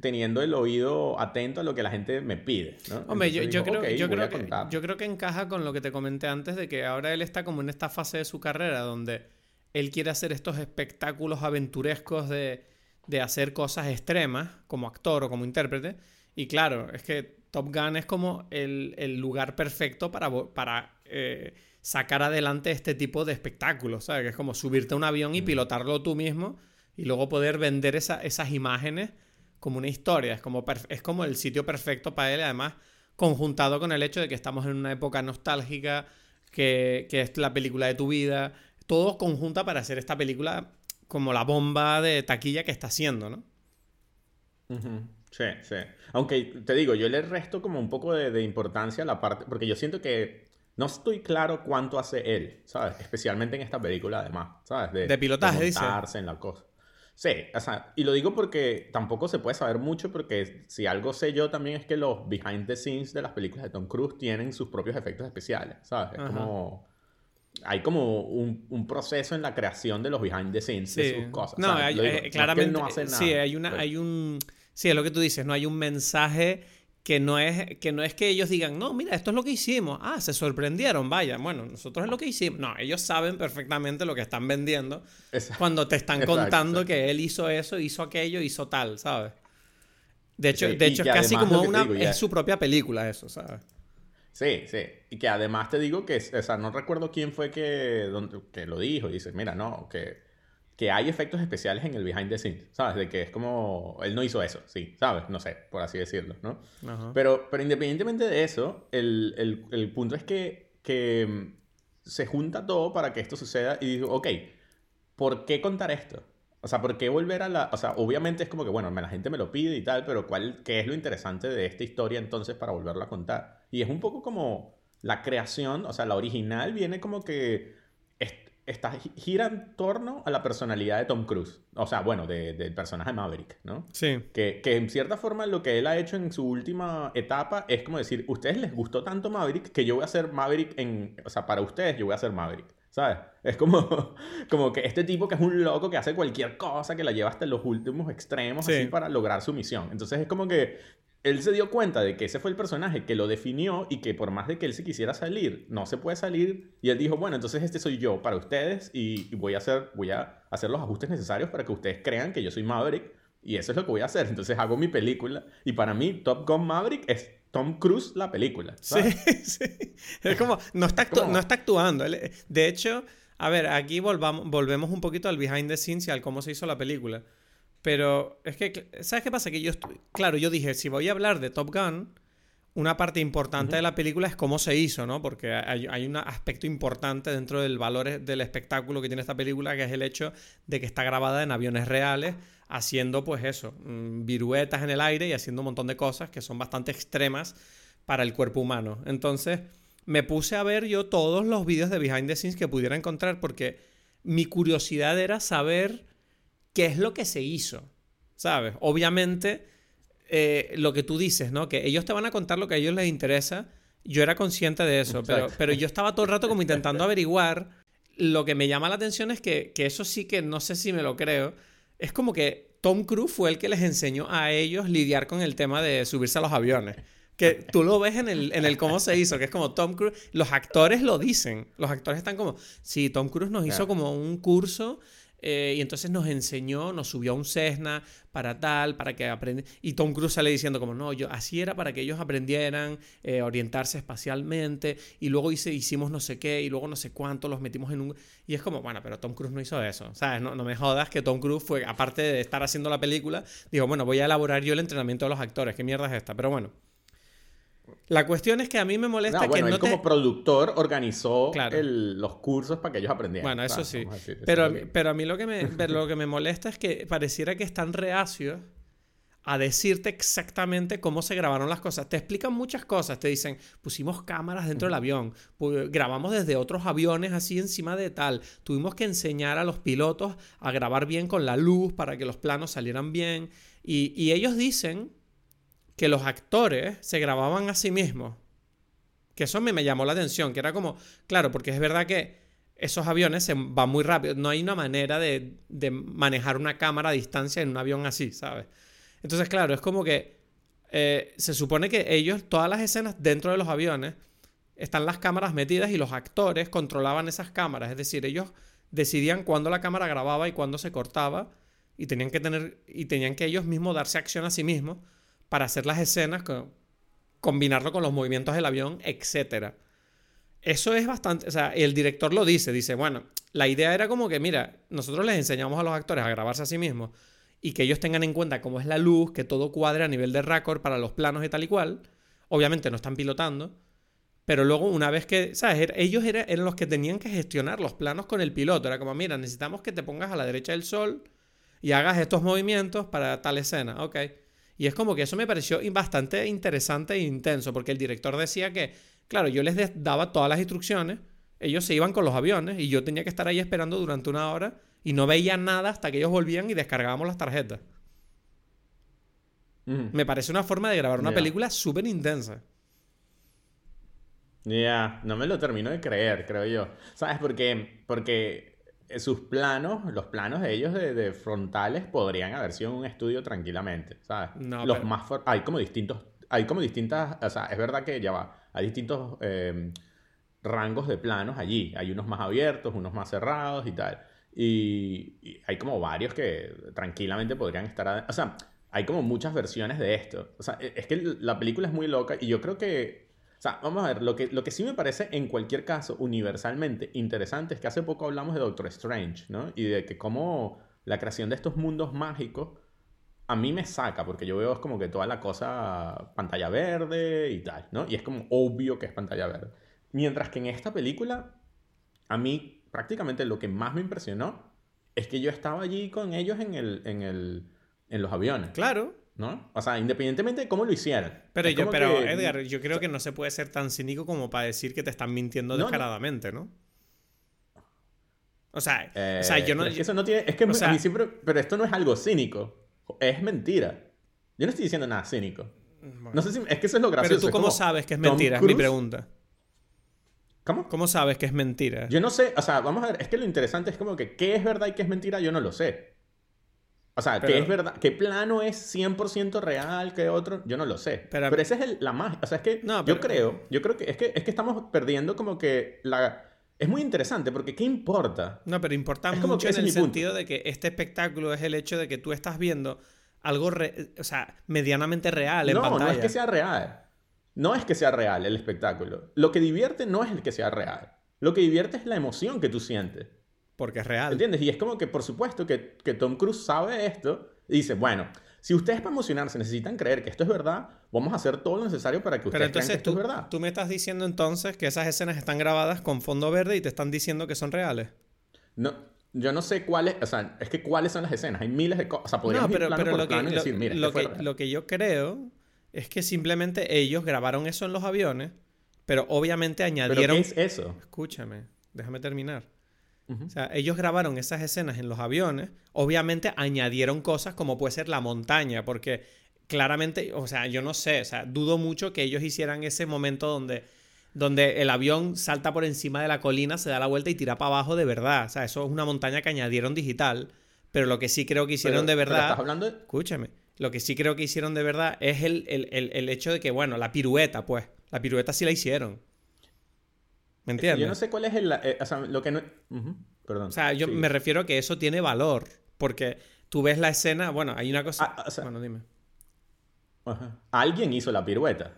teniendo el oído atento a lo que la gente me pide. ¿no? Hombre, yo, yo, creo, yo, creo que, yo creo que encaja con lo que te comenté antes de que ahora él está como en esta fase de su carrera donde él quiere hacer estos espectáculos aventurescos de, de hacer cosas extremas como actor o como intérprete. Y claro, es que Top Gun es como el, el lugar perfecto para, para eh, sacar adelante este tipo de espectáculos, ¿sabes? Que es como subirte a un avión y pilotarlo tú mismo y luego poder vender esas imágenes como una historia. Es como, es como el sitio perfecto para él, además conjuntado con el hecho de que estamos en una época nostálgica, que, que es la película de tu vida. Todo conjunta para hacer esta película como la bomba de taquilla que está haciendo, ¿no? Sí, sí. Aunque te digo, yo le resto como un poco de, importancia a la parte, porque yo siento que no estoy claro cuánto hace él, ¿sabes? Especialmente en esta película, además, ¿sabes? De, pilotaje, de montarse en la cosa. Sí, o sea, y lo digo porque tampoco se puede saber mucho, porque si algo sé yo también es que los behind the scenes de las películas de Tom Cruise tienen sus propios efectos especiales, ¿sabes? Es como hay como un, proceso en la creación de los behind the scenes de sus cosas. No, claramente. No hace nada, sí, hay una, hay un. Sí, es lo que tú dices, no hay un mensaje que no es que no es que ellos digan, no, mira, esto es lo que hicimos. Ah, se sorprendieron, vaya. Bueno, nosotros es lo que hicimos. No, ellos saben perfectamente lo que están vendiendo cuando te están contando que él hizo eso, hizo aquello, hizo tal, ¿sabes? De hecho, de hecho es casi como una. Es su propia película, eso, ¿sabes? Sí, sí. Y que además te digo que, o sea, no recuerdo quién fue que, que lo dijo. Y dice, mira, no, que, que hay efectos especiales en el behind the scenes, ¿sabes? De que es como, él no hizo eso, sí, ¿sabes? No sé, por así decirlo, ¿no? Pero, pero independientemente de eso, el, el, el punto es que, que mm, se junta todo para que esto suceda y digo, ok, ¿por qué contar esto? O sea, ¿por qué volver a la...? O sea, obviamente es como que, bueno, la gente me lo pide y tal, pero ¿cuál, ¿qué es lo interesante de esta historia entonces para volverla a contar? Y es un poco como la creación, o sea, la original viene como que está, gira en torno a la personalidad de Tom Cruise. O sea, bueno, del personaje Maverick, ¿no? Sí. Que, que en cierta forma lo que él ha hecho en su última etapa es como decir, ustedes les gustó tanto Maverick que yo voy a ser Maverick en... O sea, para ustedes yo voy a ser Maverick. ¿Sabes? Es como, *laughs* como que este tipo que es un loco que hace cualquier cosa, que la lleva hasta los últimos extremos así para lograr su misión. Entonces es como que él se dio cuenta de que ese fue el personaje que lo definió y que por más de que él se quisiera salir, no se puede salir. Y él dijo, bueno, entonces este soy yo para ustedes y voy a hacer, voy a hacer los ajustes necesarios para que ustedes crean que yo soy Maverick. Y eso es lo que voy a hacer. Entonces hago mi película. Y para mí, Top Gun Maverick es Tom Cruise la película. Sí, *laughs* sí. Es como, no está, no está actuando. De hecho, a ver, aquí volvamos, volvemos un poquito al behind the scenes y al cómo se hizo la película. Pero es que, ¿sabes qué pasa? Que yo, claro, yo dije, si voy a hablar de Top Gun, una parte importante de la película es cómo se hizo, ¿no? Porque hay, hay, un aspecto importante dentro del valor del espectáculo que tiene esta película, que es el hecho de que está grabada en aviones reales, haciendo pues eso, mm, viruetas en el aire y haciendo un montón de cosas que son bastante extremas para el cuerpo humano. Entonces me puse a ver yo todos los vídeos de behind the scenes que pudiera encontrar porque mi curiosidad era saber qué es lo que se hizo, ¿sabes? Obviamente eh, lo que tú dices, ¿no? Que ellos te van a contar lo que a ellos les interesa. Yo era consciente de eso, pero, pero yo estaba todo el rato como intentando *laughs* averiguar. Lo que me llama la atención es que, que eso sí que no sé si me lo creo es como que Tom Cruise fue el que les enseñó a ellos lidiar con el tema de subirse a los aviones. Que tú lo ves en el, en el cómo se hizo, que es como Tom Cruise. Los actores lo dicen. Los actores están como, sí, Tom Cruise nos hizo como un curso eh, y entonces nos enseñó, nos subió a un Cessna para tal, para que aprendan. Y Tom Cruise sale diciendo como, no, yo, así era para que ellos aprendieran eh, orientarse espacialmente. Y luego hice, hicimos no sé qué, y luego no sé cuánto, los metimos en un... Y es como, bueno, pero Tom Cruise no hizo eso. ¿Sabes? No, no me jodas que Tom Cruise fue, aparte de estar haciendo la película, dijo, bueno, voy a elaborar yo el entrenamiento de los actores. ¿Qué mierda es esta? Pero bueno. La cuestión es que a mí me molesta que no él como productor organizó los cursos para que ellos aprendieran. Bueno, eso sí. pero, pero a mí lo que, me, *laughs* lo que me molesta es que pareciera que están reacios a decirte exactamente cómo se grabaron las cosas. Te explican muchas cosas. Te dicen, pusimos cámaras dentro del avión, grabamos desde otros aviones así encima de tal. Tuvimos que enseñar a los pilotos a grabar bien con la luz para que los planos salieran bien. Y, y ellos dicen que los actores se grababan a sí mismos. Que eso me, me llamó la atención, que era como, claro, porque es verdad que esos aviones se van muy rápido. No hay una manera de, de, manejar una cámara a distancia en un avión así, ¿sabes? Entonces, claro, es como que eh, se supone que ellos, todas las escenas dentro de los aviones, están las cámaras metidas y los actores controlaban esas cámaras. Es decir, ellos decidían cuándo la cámara grababa y cuándo se cortaba y tenían que tener y tenían que ellos mismos darse acción a sí mismos para hacer las escenas, combinarlo con los movimientos del avión, etc. Eso es bastante, o sea, el director lo dice, dice, bueno, la idea era como que, mira, nosotros les enseñamos a los actores a grabarse a sí mismos y que ellos tengan en cuenta cómo es la luz, que todo cuadre a nivel de récord para los planos y tal y cual. Obviamente no están pilotando, pero luego una vez que, ¿sabes? Ellos eran los que tenían que gestionar los planos con el piloto. Era como, mira, necesitamos que te pongas a la derecha del sol y hagas estos movimientos para tal escena. Ok. Y es como que eso me pareció bastante interesante e intenso, porque el director decía que, claro, yo les daba todas las instrucciones, ellos se iban con los aviones y yo tenía que estar ahí esperando durante una hora y no veía nada hasta que ellos volvían y descargábamos las tarjetas. Me parece una forma de grabar una película súper intensa. Ya, no me lo termino de creer, creo yo. ¿Sabes por qué? Porque sus planos, los planos de ellos de, frontales podrían haber sido un estudio tranquilamente, ¿sabes? No, los más hay como distintos, hay como distintas, o sea, es verdad que ya va, hay distintos em, rangos de planos allí, hay unos más abiertos, unos más cerrados y tal, y, hay como varios que tranquilamente podrían estar, o sea, hay como muchas versiones de esto, o sea, e, es que la película es muy loca y yo creo que sea, vamos a ver, lo que, lo que sí me parece en cualquier caso universalmente interesante es que hace poco hablamos de Doctor Strange, ¿no? Y de que cómo la creación de estos mundos mágicos a mí me saca, porque yo veo es como que toda la cosa pantalla verde y tal, ¿no? Y es como obvio que es pantalla verde. Mientras que en esta película, a mí prácticamente lo que más me impresionó es que yo estaba allí con ellos en, el, en, el, en los aviones. Claro. ¿No? O sea, independientemente de cómo lo hicieran. Pero, yo, pero Edgar, yo creo que no se puede ser tan cínico como para decir que te están mintiendo descaradamente, ¿no? O sea, o sea yo no... Es que eso no tiene... Es que a mí siempre... Pero esto no es algo cínico. Es mentira. Yo no estoy diciendo nada cínico. No sé si... Es que eso es lo gracioso. Pero tú cómo sabes que es mentira, es mi pregunta. ¿Cómo? ¿Cómo sabes que es mentira? Yo no sé, o sea, vamos a ver, es que lo interesante es como que qué es verdad y qué es mentira, yo no lo sé. O sea, ¿qué es verdad, qué plano es 100% real, qué otro, yo no lo sé. Pero, pero esa es la magia. O sea, es que yo creo, yo creo que es, que es que estamos perdiendo como que la... Es muy interesante porque ¿qué importa? No, pero importa mucho en el sentido de que este espectáculo es el hecho de que tú estás viendo algo, o sea, medianamente real en pantalla. No, no es que sea real. No es que sea real el espectáculo. Lo que divierte no es el que sea real. Lo que divierte es la emoción que tú sientes. Porque es real. ¿Entiendes? Y es como que, por supuesto, que, Tom Cruise sabe esto y dice, bueno, si ustedes para emocionarse necesitan creer que esto es verdad, vamos a hacer todo lo necesario para que ustedes crean que esto es verdad. Tú me estás diciendo entonces que esas escenas están grabadas con fondo verde y te están diciendo que son reales. No, yo no sé cuáles, o sea, es que cuáles son las escenas. Hay miles de cosas. O sea, podríamos no, pero, pero lo, que, decir, mira, lo, que, lo que yo creo es que simplemente ellos grabaron eso en los aviones, pero obviamente añadieron... ¿Pero qué es eso? Escúchame, déjame terminar. O sea, ellos grabaron esas escenas en los aviones, obviamente añadieron cosas como puede ser la montaña, porque claramente, o sea, yo no sé, o sea, dudo mucho que ellos hicieran ese momento donde, donde el avión salta por encima de la colina, se da la vuelta y tira para abajo de verdad. O sea, eso es una montaña que añadieron digital, pero lo que sí creo que hicieron de verdad... ¿estás hablando Escúchame, lo que sí creo que hicieron de verdad es el, el hecho de que, bueno, la pirueta, pues, la pirueta sí la hicieron. ¿Me entiendes? Yo no sé cuál es el... Eh, o sea, lo que no... Perdón. O sea, yo me refiero a que eso tiene valor. Porque tú ves la escena... Bueno, hay una cosa... Ah, bueno, dime. Alguien hizo la pirueta.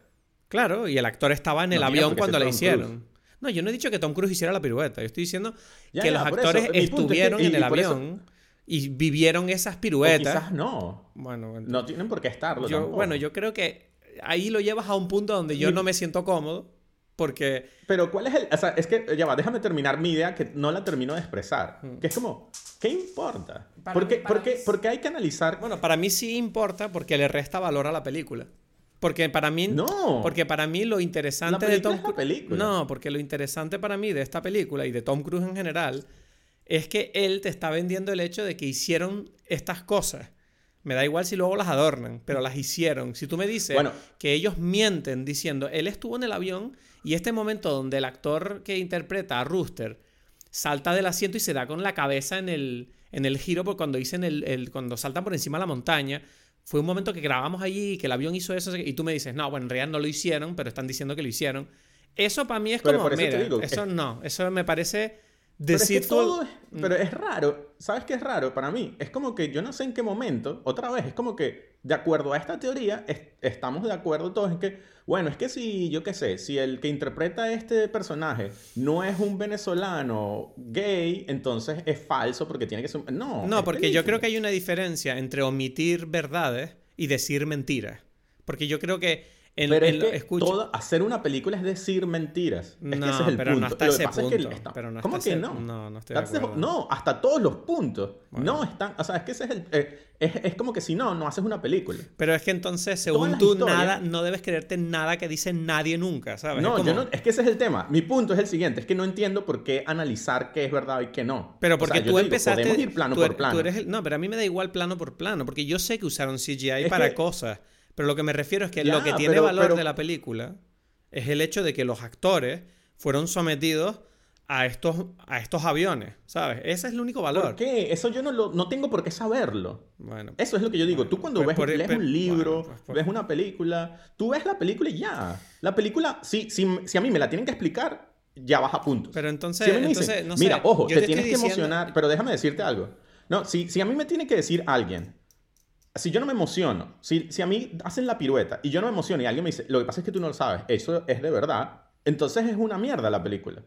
Claro, y el actor estaba en el avión cuando la hicieron. No, yo no he dicho que Tom Cruise hiciera la pirueta. Yo estoy diciendo que los actores estuvieron en el avión y vivieron esas piruetas. quizás no. Bueno, no tienen por qué estarlo. bueno, yo creo que ahí lo llevas a un punto donde yo no me siento cómodo. Porque... Pero ¿cuál es el...? O sea, es que, ya va, déjame terminar mi idea que no la termino de expresar. Mm. Que es como, ¿qué importa? Porque, porque, porque hay que analizar... Bueno, para mí sí importa porque le resta valor a la película. Porque para mí... No. Porque para mí lo interesante de Tom Cruise... No, porque lo interesante para mí de esta película y de Tom Cruise en general es que él te está vendiendo el hecho de que hicieron estas cosas. Me da igual si luego las adornan, pero las hicieron. Si tú me dices que ellos mienten diciendo, él estuvo en el avión y este momento donde el actor que interpreta a Rooster salta del asiento y se da con la cabeza en el, en el giro, porque cuando dicen el, cuando saltan por encima de la montaña, fue un momento que grabamos allí, que el avión hizo eso, y tú me dices, no, bueno, en realidad no lo hicieron, pero están diciendo que lo hicieron. Eso para mí es como, mira, eso no, eso me parece decir todo mm. pero es raro, ¿sabes qué es raro para mí? Es como que yo no sé en qué momento, otra vez, es como que de acuerdo a esta teoría, estamos de acuerdo todos en que, bueno, es que si, yo qué sé, si el que interpreta este personaje no es un venezolano gay, entonces es falso porque tiene que ser... No, no porque yo creo que hay una diferencia entre omitir verdades y decir mentiras. Porque yo creo que pero es que hacer una película es decir mentiras. Es que ese es el pero punto. No hasta ese punto. ¿Cómo que no? No, no estoy No, hasta todos los puntos. No están. O sea, es que ese es el. Eh, es, como que si no, no haces una película. Pero es que entonces, según tú, nada, no debes creerte nada que dice nadie nunca, ¿sabes? No, yo no, es que ese es el tema. Mi punto es el siguiente: es que no entiendo por qué analizar qué es verdad y qué no. Pero porque tú empezaste. podemos ir plano por plano. no, pero a mí me da igual plano por plano, porque yo sé que usaron CGI para cosas. Pero lo que me refiero es que lo que tiene valor de la película es el hecho de que los actores fueron sometidos a estos, a estos aviones, ¿sabes? Ese es el único valor. ¿Por qué? Eso yo no, lo, no tengo por qué saberlo. Bueno, Eso es lo que yo digo. tú cuando ves, lees un libro, pues ves una película, tú ves la película y ya. La película, si, si, si a mí me la tienen que explicar, ya baja puntos. Pero entonces, entonces no mira, ojo, te, tienes que emocionar, pero déjame decirte algo. No, si, si a mí me tiene que decir alguien, si yo no me emociono, si, si a mí hacen la pirueta y yo no me emociono y alguien me dice, lo que pasa es que tú no lo sabes, eso es de verdad, entonces es una mierda la película.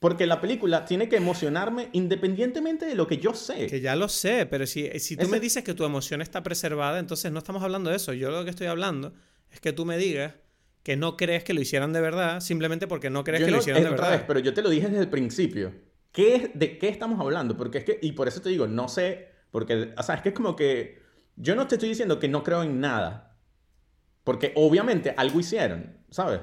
Porque la película tiene que emocionarme independientemente de lo que yo sé. Que ya lo sé, pero si, si tú me dices que tu emoción está preservada, entonces no estamos hablando de eso. Yo lo que estoy hablando es que tú me digas que no crees que lo hicieran de verdad, simplemente porque no crees que lo hicieran de verdad. pero yo te lo dije desde el principio. ¿Qué, ¿De qué estamos hablando? Porque es que, y por eso te digo, no sé, porque, o sea, es que es como que yo no te estoy diciendo que no creo en nada. Porque obviamente algo hicieron, ¿sabes?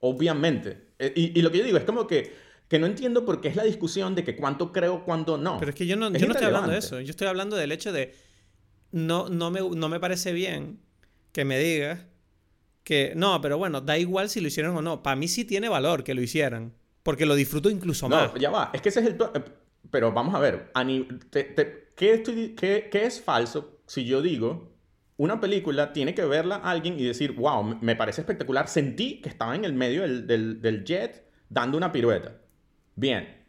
Obviamente. Eh, y, lo que yo digo es como que, que no entiendo por qué es la discusión de que cuánto creo, cuánto no. Pero es que yo no, yo no estoy hablando de eso. Yo estoy hablando del hecho de. No, no, me, no me parece bien que me digas que. No, pero bueno, da igual si lo hicieron o no. Para mí sí tiene valor que lo hicieran. Porque lo disfruto incluso más. No, ya va. Es que ese es el. Eh, pero vamos a ver. ¿qué, estoy, qué, ¿Qué es falso si yo digo, una película tiene que verla alguien y decir, wow, me parece espectacular, sentí que estaba en el medio del, jet dando una pirueta. Bien.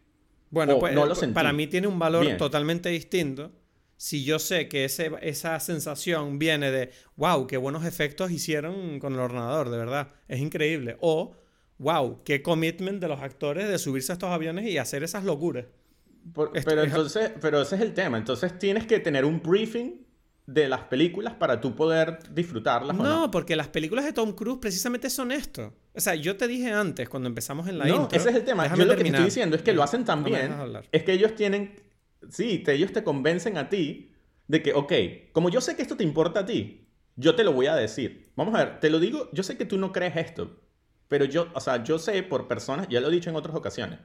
Bueno, pues, no lo eh, para mí tiene un valor totalmente distinto si yo sé que ese, esa sensación viene de, wow, qué buenos efectos hicieron con el ordenador, de verdad, es increíble. O, wow, qué commitment de los actores de subirse a estos aviones y hacer esas locuras. pero entonces, pero ese es el tema. Entonces tienes que tener un briefing de las películas para tú poder disfrutarlas. No, no, porque las películas de Tom Cruise precisamente son esto. O sea, yo te dije antes, cuando empezamos en la no, ese es el tema. Yo lo que te estoy diciendo es que lo hacen tan bien. Es que ellos tienen... Sí, ellos te convencen a ti de que, ok, como yo sé que esto te importa a ti, yo te lo voy a decir. Vamos a ver, te lo digo, yo sé que tú no crees esto, pero yo, o sea, yo sé por personas, ya lo he dicho en otras ocasiones,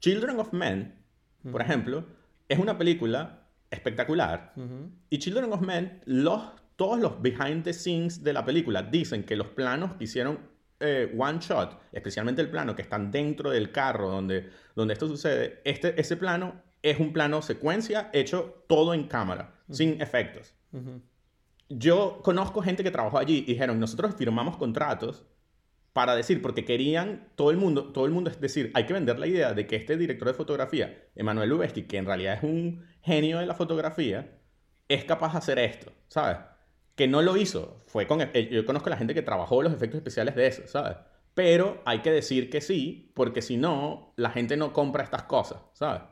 Children of Men, por ejemplo, es una película espectacular. Y Children of Men, los, todos los behind the scenes de la película dicen que los planos que hicieron eh, one shot, especialmente el plano que están dentro del carro donde, donde esto sucede, este, ese plano es un plano secuencia hecho todo en cámara, sin efectos. Yo conozco gente que trabajó allí y dijeron, nosotros firmamos contratos para decir, porque querían todo el mundo, todo el mundo es decir, hay que vender la idea de que este director de fotografía, Emanuel Lubezki, que en realidad es un genio de la fotografía, es capaz de hacer esto, ¿sabes? Que no lo hizo, fue con, yo conozco a la gente que trabajó los efectos especiales de eso, ¿sabes? Pero hay que decir que sí, porque si no, la gente no compra estas cosas, ¿sabes?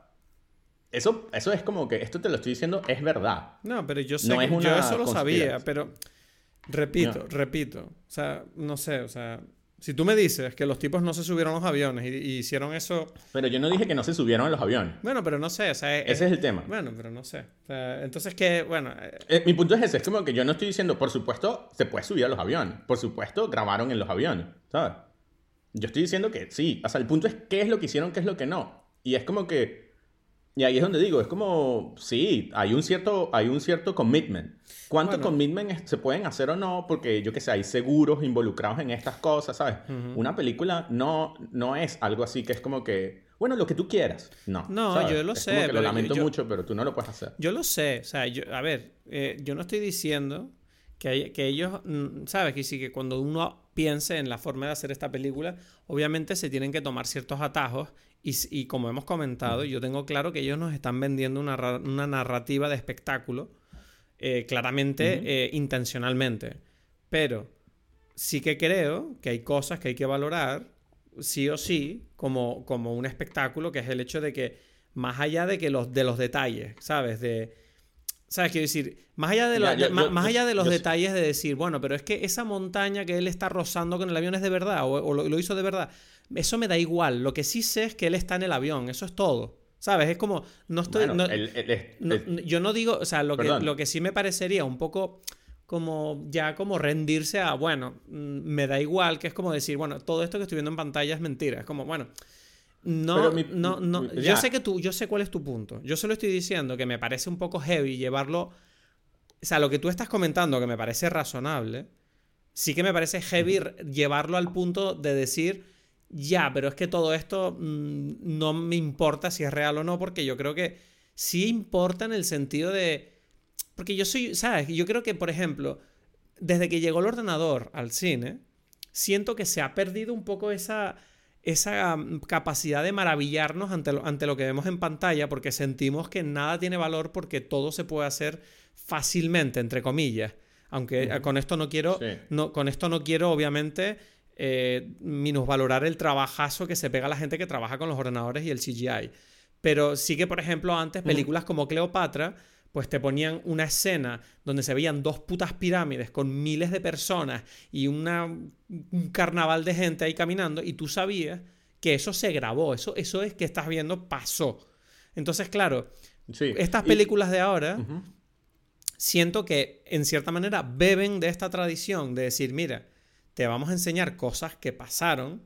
Eso, eso es como que, esto te lo estoy diciendo, es verdad. No, pero yo sé, no yo eso lo sabía, pero repito, repito, o sea, no sé, o sea, si tú me dices que los tipos no se subieron a los aviones y, hicieron eso... Pero yo no dije que no se subieron a los aviones. Bueno, pero no sé, o sea... ese es el tema. Bueno, pero no sé. entonces que, bueno... Eh, eh, mi punto es ese, es como que yo no estoy diciendo, por supuesto, se puede subir a los aviones. Por supuesto, grabaron en los aviones, ¿sabes? Yo estoy diciendo que sí. O sea, el punto es qué es lo que hicieron, qué es lo que no. Y es como que y ahí es donde digo, es como, sí, hay un cierto, hay un cierto commitment. ¿Cuánto commitment se pueden hacer o no? Porque yo qué sé, hay seguros involucrados en estas cosas, ¿sabes? Una película no, no es algo así que es como que, bueno, lo que tú quieras. No. No, yo lo sé. lo lamento mucho, pero tú no lo puedes hacer. Yo lo sé. O sea, yo, a ver, eh, yo no estoy diciendo que, que ellos, mm, ¿sabes? Que sí, que cuando uno piense en la forma de hacer esta película, obviamente se tienen que tomar ciertos atajos y, y como hemos comentado, yo tengo claro que ellos nos están vendiendo una, una narrativa de espectáculo, eh, claramente, eh, intencionalmente. Pero sí que creo que hay cosas que hay que valorar, sí o sí, como, como un espectáculo, que es el hecho de que, más allá de que los, de los detalles, ¿sabes? De, ¿Sabes? Quiero decir, más allá de, más, allá de los detalles de decir, bueno, pero es que esa montaña que él está rozando con el avión es de verdad, o, lo, hizo de verdad, eso me da igual. Lo que sí sé es que él está en el avión, eso es todo. ¿Sabes? Es como, no estoy... yo no digo, o sea, lo que, lo que sí me parecería un poco como ya como rendirse a, bueno, mm, me da igual, que es como decir, bueno, todo esto que estoy viendo en pantalla es mentira. Es como, bueno, no, no, no. yo sé que tú, yo sé cuál es tu punto. Yo solo estoy diciendo que me parece un poco heavy llevarlo. O sea, lo que tú estás comentando, que me parece razonable, sí que me parece heavy llevarlo al punto de decir, ya, pero es que todo esto mm, no me importa si es real o no, porque yo creo que sí importa en el sentido de. Porque yo soy, ¿sabes? Yo creo que, por ejemplo, desde que llegó el ordenador al cine, siento que se ha perdido un poco esa esa mm, capacidad de maravillarnos ante lo, ante lo que vemos en pantalla porque sentimos que nada tiene valor porque todo se puede hacer fácilmente, entre comillas. Aunque eh, con esto no quiero, no, con esto no quiero obviamente eh, minusvalorar el trabajazo que se pega a la gente que trabaja con los ordenadores y el CGI. Pero sí que, por ejemplo, antes películas como Cleopatra pues te ponían una escena donde se veían dos putas pirámides con miles de personas y una, un carnaval de gente ahí caminando y tú sabías que eso se grabó, eso, eso es que estás viendo pasó. Entonces, claro, estas películas de ahora, siento que en cierta manera beben de esta tradición de decir, mira, te vamos a enseñar cosas que pasaron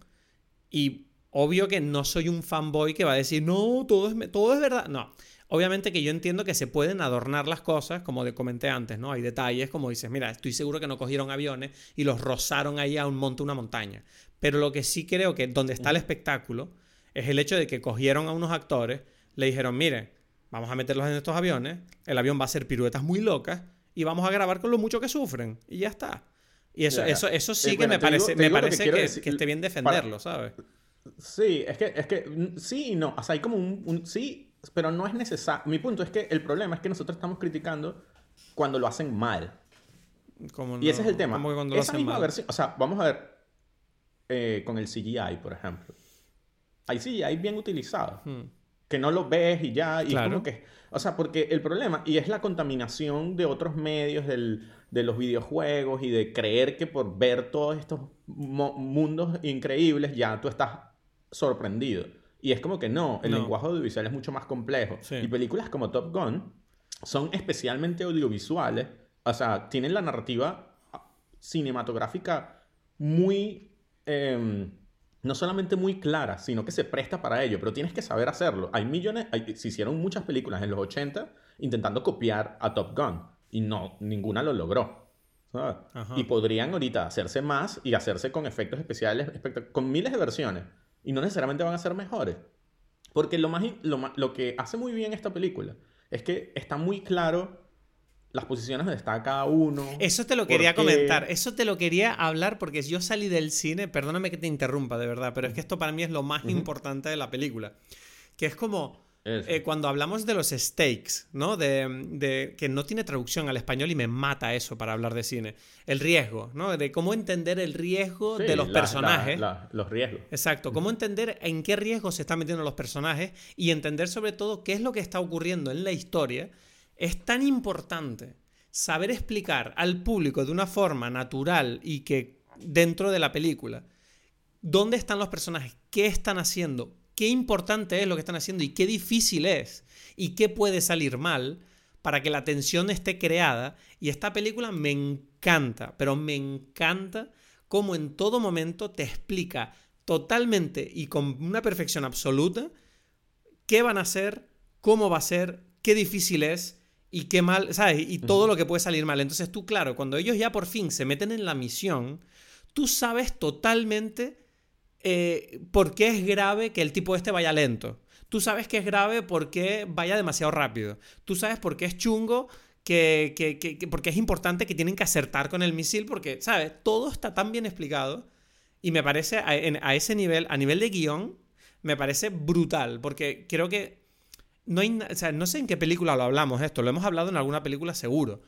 y obvio que no soy un fanboy que va a decir, no, todo es, todo es verdad. No, Obviamente que yo entiendo que se pueden adornar las cosas, como le comenté antes, ¿no? Hay detalles como dices, mira, estoy seguro que no cogieron aviones y los rozaron ahí a un monte, una montaña. Pero lo que sí creo que donde está el espectáculo es el hecho de que cogieron a unos actores, le dijeron, mire, vamos a meterlos en estos aviones, el avión va a hacer piruetas muy locas y vamos a grabar con lo mucho que sufren. Y ya está. Y eso, eso, eso sí eh, que me parece, me parece que, esté bien defenderlo, ¿sabes? Sí, es que, es que mm, sí y no. O sea, hay como un, un sí pero no es necesario. Mi punto es que el problema es que nosotros estamos criticando cuando lo hacen mal. y ese es el tema. Esa misma versión, o sea, vamos a ver eh, con el CGI, por ejemplo. Hay CGI bien utilizado. Hmm. Que no lo ves y ya, y como que... O sea, porque el problema, y es la contaminación de otros medios, del, de los videojuegos y de creer que por ver todos estos mundos increíbles ya tú estás sorprendido. Y es como que no, el lenguaje audiovisual es mucho más complejo. Y películas como Top Gun son especialmente audiovisuales, o sea, tienen la narrativa cinematográfica muy... Em, no solamente muy clara, sino que se presta para ello, pero tienes que saber hacerlo. Hay millones, se hicieron muchas películas en los 80 intentando copiar a Top Gun y no, ninguna lo logró. Y podrían ahorita hacerse más y hacerse con efectos especiales, con miles de versiones y no necesariamente van a ser mejores. Porque lo, más, lo, lo que hace muy bien esta película es que está muy claro las posiciones donde está cada uno. Eso te lo quería comentar, eso te lo quería hablar porque yo salí del cine, perdóname que te interrumpa de verdad, pero es que esto para mí es lo más importante de la película. Que es como, eh, cuando hablamos de los stakes, ¿no? De, que no tiene traducción al español y me mata eso para hablar de cine. El riesgo, ¿no? De cómo entender el riesgo de los personajes. los riesgos. Exacto. Cómo entender en qué riesgo se están metiendo los personajes y entender sobre todo qué es lo que está ocurriendo en la historia. Es tan importante saber explicar al público de una forma natural y que dentro de la película dónde están los personajes, qué están haciendo, qué importante es lo que están haciendo y qué difícil es y qué puede salir mal para que la tensión esté creada. Y esta película me encanta, pero me encanta cómo en todo momento te explica totalmente y con una perfección absoluta qué van a hacer, cómo va a ser, qué difícil es y qué mal, ¿sabes? Y todo lo que puede salir mal. Entonces tú, claro, cuando ellos ya por fin se meten en la misión, tú sabes totalmente eh, por qué es grave que el tipo este vaya lento. Tú sabes que es grave porque vaya demasiado rápido. Tú sabes por qué es chungo que, que, que, porque es importante que tienen que acertar con el misil, porque, ¿sabes? Todo está tan bien explicado y me parece a, ese nivel, a nivel de guion, me parece brutal, porque creo que no hay, o sea, no sé en qué película lo hablamos esto, lo hemos hablado en alguna película seguro,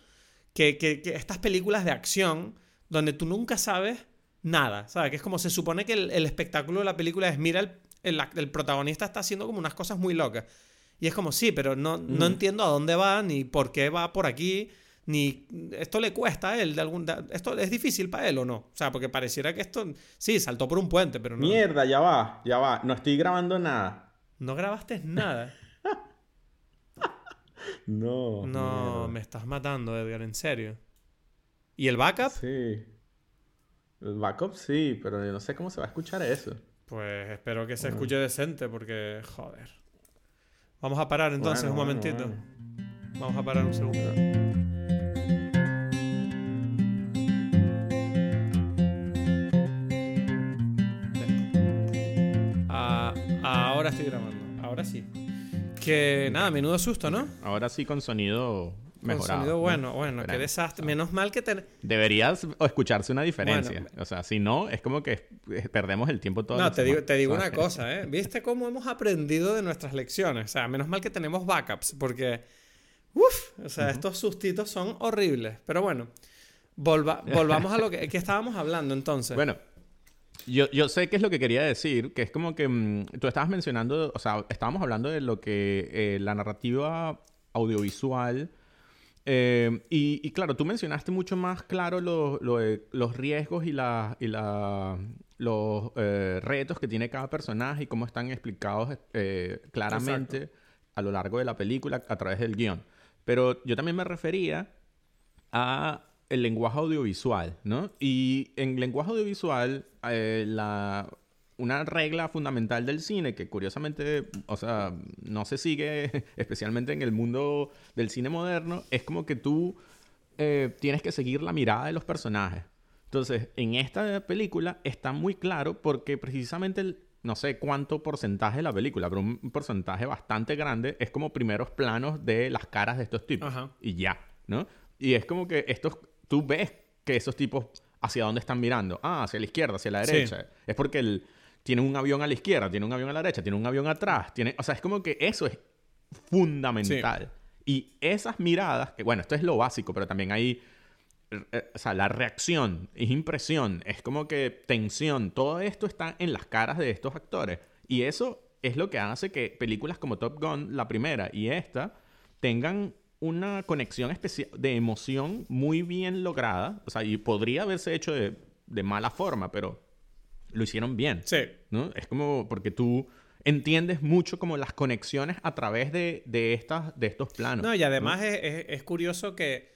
que estas películas de acción donde tú nunca sabes nada, ¿sabes? Que es como se supone que el, el espectáculo de la película es, mira, el, el, el, protagonista está haciendo como unas cosas muy locas. Y es como, sí, pero no, no entiendo a dónde va, ni por qué va por aquí, ni esto le cuesta a él, de algún, esto es difícil para él o no. O sea, porque pareciera que esto, sí, saltó por un puente, pero no. Mierda, ya va, ya va, no estoy grabando nada. No grabaste nada. *laughs* no. No, mierda. me estás matando, Edgar, en serio. ¿Y el backup? Sí. El backup sí, pero yo no sé cómo se va a escuchar eso. Pues espero que se escuche decente porque, joder. Vamos a parar entonces Bueno, un momentito. bueno. Vamos a parar un segundo. Ah, ahora estoy grabando. Ahora sí. Que nada, menudo susto, ¿no? Ahora sí con sonido Mejorado. sonido ¿no? bueno, bueno, qué desastre. Menos mal que ten... Deberías escucharse una diferencia. Bueno. o sea, si no, es como que eh, perdemos el tiempo todo. No, te digo, te digo una cosa, ¿eh? ¿Viste cómo hemos aprendido de nuestras lecciones? O sea, menos mal que tenemos backups, porque... Uf, o sea, estos sustitos son horribles. Pero bueno, volva- *laughs* volvamos a lo que, que estábamos hablando entonces. Bueno, yo, yo sé qué es lo que quería decir, que es como que mm, tú estabas mencionando, o sea, estábamos hablando de lo que eh, la narrativa audiovisual. Eh, y, y claro, tú mencionaste mucho más claro lo- los riesgos y, la, y la- los eh, retos que tiene cada personaje y cómo están explicados eh, claramente a lo largo de la película a través del guion. Pero yo también me refería a el lenguaje audiovisual, ¿no? Y en lenguaje audiovisual, la, una regla fundamental del cine que curiosamente, o sea, no se sigue, *laughs* especialmente en el mundo del cine moderno, es como que tú eh, tienes que seguir la mirada de los personajes. Entonces, en esta película está muy claro porque precisamente el, no sé cuánto porcentaje de la película, pero un porcentaje bastante grande es como primeros planos de las caras de estos tipos. Ajá. Y ya, ¿no? Y es como que estos, tú ves que esos tipos hacia dónde están mirando. Ah, hacia la izquierda, hacia la Sí. derecha. Es porque el, tiene un avión a la izquierda, tiene un avión a la derecha, tiene un avión atrás. Tiene, o sea, es como que eso es fundamental. Y esas miradas, que bueno, esto es lo básico, pero también hay eh, o sea, la reacción, es impresión, es como que tensión, todo esto está en las caras de estos actores. Y eso es lo que hace que películas como Top Gun, la primera y esta, tengan una conexión especial de emoción muy bien lograda. O sea, y podría haberse hecho de, de mala forma, pero lo hicieron bien. Sí. ¿no? Es como porque tú entiendes mucho como las conexiones a través de, de, estas, de estos planos. No, y además es, es- es curioso que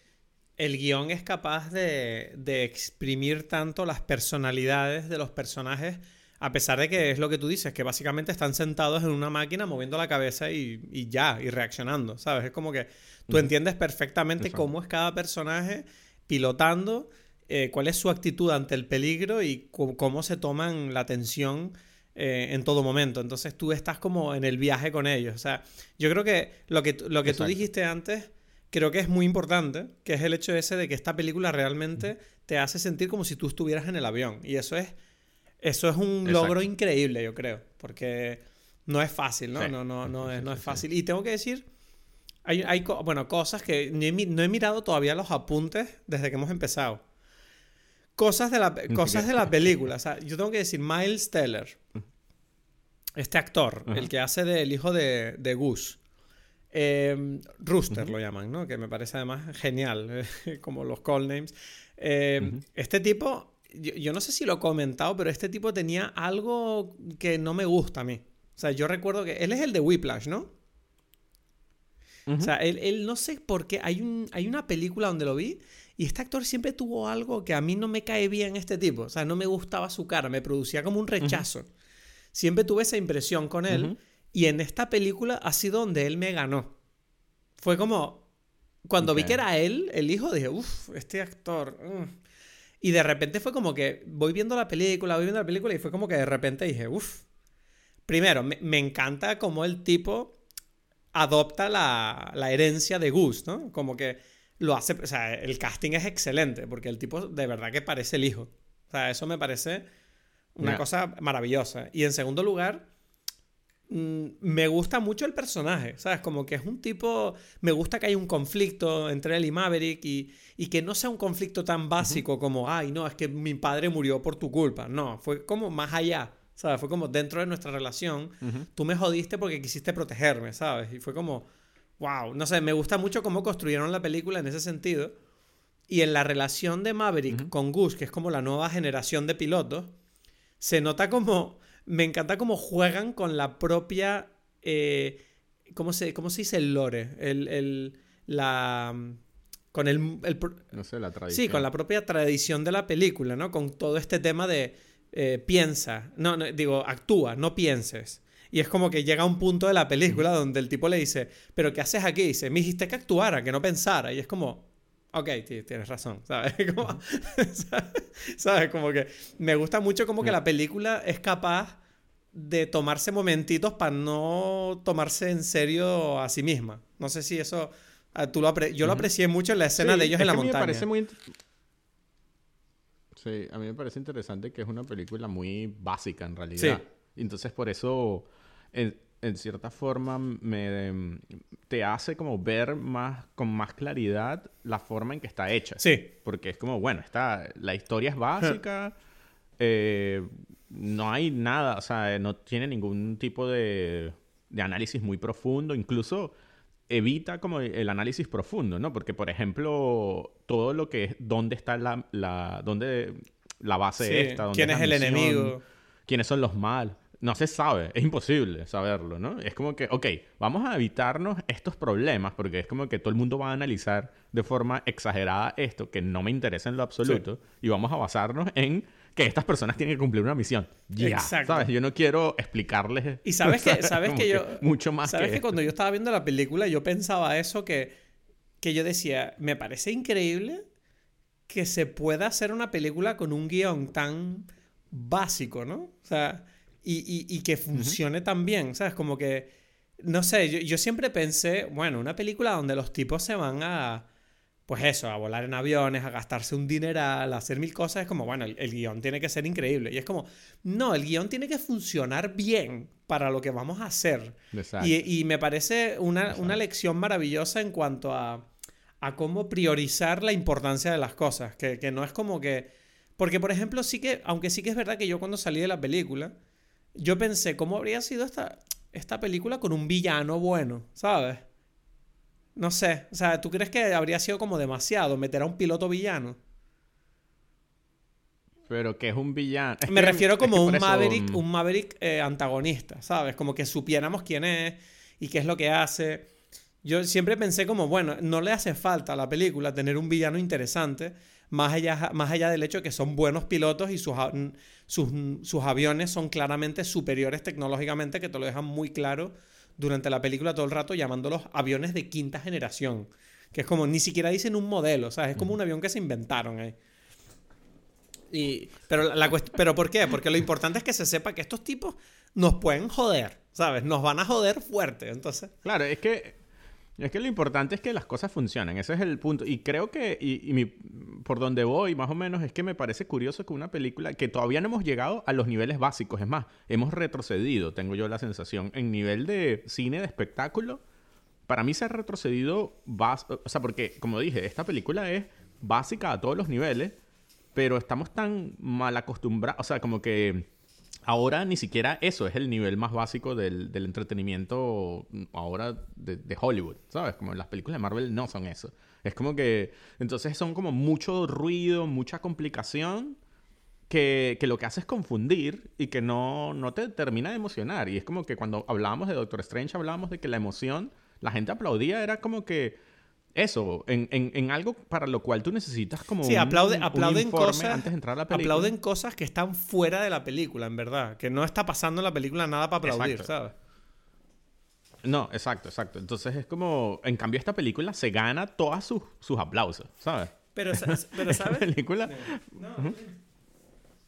el guion es capaz de, de exprimir tanto las personalidades de los personajes, a pesar de que es lo que tú dices, que básicamente están sentados en una máquina moviendo la cabeza y, y ya, y reaccionando, ¿sabes? Es como que tú entiendes perfectamente Exacto. cómo es cada personaje pilotando, eh, cuál es su actitud ante el peligro y cómo se toman la tensión eh, en todo momento. Entonces tú estás como en el viaje con ellos. O sea, yo creo que lo que, lo que tú dijiste antes, creo que es muy importante, que es el hecho ese de que esta película realmente te hace sentir como si tú estuvieras en el avión. Y eso es, eso es un Exacto. logro increíble, yo creo. Porque no es fácil, ¿no? Sí. No, no, no, Sí, es, no sí, es fácil. Y tengo que decir, hay, hay bueno, cosas que ni he no he mirado todavía los apuntes desde que hemos empezado. Cosas de la, cosas de la película. O sea, yo tengo que decir, Miles Teller, este actor, Ajá. el que hace del hijo de, de Goose. Eh, Rooster lo llaman, ¿no? Que me parece además genial, *laughs* como los call names. Eh. Este tipo, yo, yo no sé si lo he comentado, pero este tipo tenía algo que no me gusta a mí. O sea, yo recuerdo que él es el de Whiplash, ¿no? O sea, él, él no sé por qué. Hay, un, hay una película donde lo vi y este actor siempre tuvo algo que a mí no me cae bien este tipo. O sea, no me gustaba su cara, me producía como un rechazo. Siempre tuve esa impresión con él y en esta película ha sido donde él me ganó. Fue como... Cuando vi que era él, el hijo, dije, uff, este actor... mm". Y de repente fue como que voy viendo la película, voy viendo la película y fue como que de repente dije, uff. Primero, me, me encanta como el tipo adopta la, la herencia de Gus, ¿no? Como que lo hace, o sea, el casting es excelente, porque el tipo de verdad que parece el hijo. O sea, eso me parece una cosa maravillosa. Y en segundo lugar, mm, me gusta mucho el personaje, ¿sabes? Como que es un tipo, me gusta que hay un conflicto entre él y Maverick y, y que no sea un conflicto tan básico como, ay, no, es que mi padre murió por tu culpa. No, fue como más allá. ¿Sabes? Fue como dentro de nuestra relación, tú me jodiste porque quisiste protegerme, ¿sabes? Y fue como, wow, no sé, me gusta mucho cómo construyeron la película en ese sentido. Y en la relación de Maverick con Gus, que es como la nueva generación de pilotos, se nota como, me encanta cómo juegan con la propia, eh, ¿cómo, se, ¿cómo se dice el lore? El, el la... Con el, No sé, la tradición. Sí, con la propia tradición de la película, ¿no? Con todo este tema de eh, piensa, no, no, digo, actúa, no pienses. Y es como que llega un punto de la película donde el tipo le dice, pero ¿qué haces aquí? Y dice, me dijiste que actuara, que no pensara. Y es como, ok, tienes razón, ¿sabes? *laughs* Como, *laughs* ¿sabes? Como que me gusta mucho como que la película es capaz de tomarse momentitos para no tomarse en serio a sí misma. No sé si eso... Ah, tú lo yo lo aprecié mucho en la escena de ellos en la montaña. Me parece muy sí, a mí me parece interesante que es una película muy básica en realidad. Sí. Entonces por eso en, cierta forma me, te hace como ver más con más claridad la forma en que está hecha. Sí. Porque es como, bueno, está, la historia es básica, eh, no hay nada, o sea, no tiene ningún tipo de, de análisis muy profundo, incluso evita como el análisis profundo, ¿no? Porque, por ejemplo, todo lo que es dónde está la, la, dónde, la base esta, quién es, el enemigo, quiénes son los mal no se sabe, es imposible saberlo, ¿no? Es como que, ok, vamos a evitarnos estos problemas porque es como que todo el mundo va a analizar de forma exagerada esto que no me interesa en lo absoluto y vamos a basarnos en que estas personas tienen que cumplir una misión. Ya, ¿sabes? Yo no quiero explicarles. Y sabes *laughs* que, sabes que yo. mucho más. Sabes que, cuando yo estaba viendo la película, yo pensaba eso que, que yo decía, me parece increíble que se pueda hacer una película con un guion tan básico, ¿no? O sea, y, que funcione tan bien, ¿sabes? Como que, no sé, yo, siempre pensé, bueno, una película donde los tipos se van a, pues eso, a volar en aviones, a gastarse un dineral, a hacer mil cosas, es como, bueno, el, guion tiene que ser increíble. Y es como, no, el guion tiene que funcionar bien para lo que vamos a hacer. Y, me parece una, lección maravillosa en cuanto a, a, cómo priorizar la importancia de las cosas, que, que no es como que... Porque, por ejemplo, sí que, aunque sí que es verdad que yo cuando salí de la película, yo pensé, ¿cómo habría sido esta, esta película con un villano bueno? ¿Sabes? No sé. O sea, ¿tú crees que habría sido como demasiado meter a un piloto villano? Pero que es un villano. Me refiero como un Maverick, mm. un Maverick eh, antagonista, ¿sabes? Como que supiéramos quién es y qué es lo que hace. Yo siempre pensé como, bueno, no le hace falta a la película tener un villano interesante, más allá, más allá del hecho de que son buenos pilotos y sus, sus, aviones son claramente superiores tecnológicamente, que te lo dejan muy claro durante la película todo el rato llamándolos aviones de quinta generación. Que es como, ni siquiera dicen un modelo, ¿sabes? Es como un avión que se inventaron ahí. Y, pero, la, pero ¿por qué? Porque lo importante es que se sepa que estos tipos nos pueden joder, ¿sabes? Nos van a joder fuerte, entonces... Claro, es que es que lo importante es que las cosas funcionen, ese es el punto. Y creo que, y, por donde voy más o menos, es que me parece curioso que una película que todavía no hemos llegado a los niveles básicos, es más, hemos retrocedido, tengo yo la sensación, en nivel de cine, de espectáculo, para mí se ha retrocedido, o sea, porque, como dije, esta película es básica a todos los niveles, pero estamos tan mal acostumbrados, o sea, como que Ahora ni siquiera eso es el nivel más básico del, entretenimiento ahora de, Hollywood, ¿sabes? Como las películas de Marvel no son eso. Es como que, entonces son como mucho ruido, mucha complicación, que, lo que hace es confundir y que no, no te termina de emocionar. Y es como que cuando hablábamos de Doctor Strange, hablábamos de que la emoción, la gente aplaudía, era como que eso, en, en, algo para lo cual tú necesitas como sí, aplaude, aplauden cosas, antes de entrar a la película. Aplauden cosas que están fuera de la película, en verdad. Que no está pasando en la película nada para aplaudir, ¿sabes? No, exacto, exacto. Entonces es como, en cambio esta película se gana todos sus, sus aplausos, ¿sabes? Pero, *laughs* pero ¿sabes? película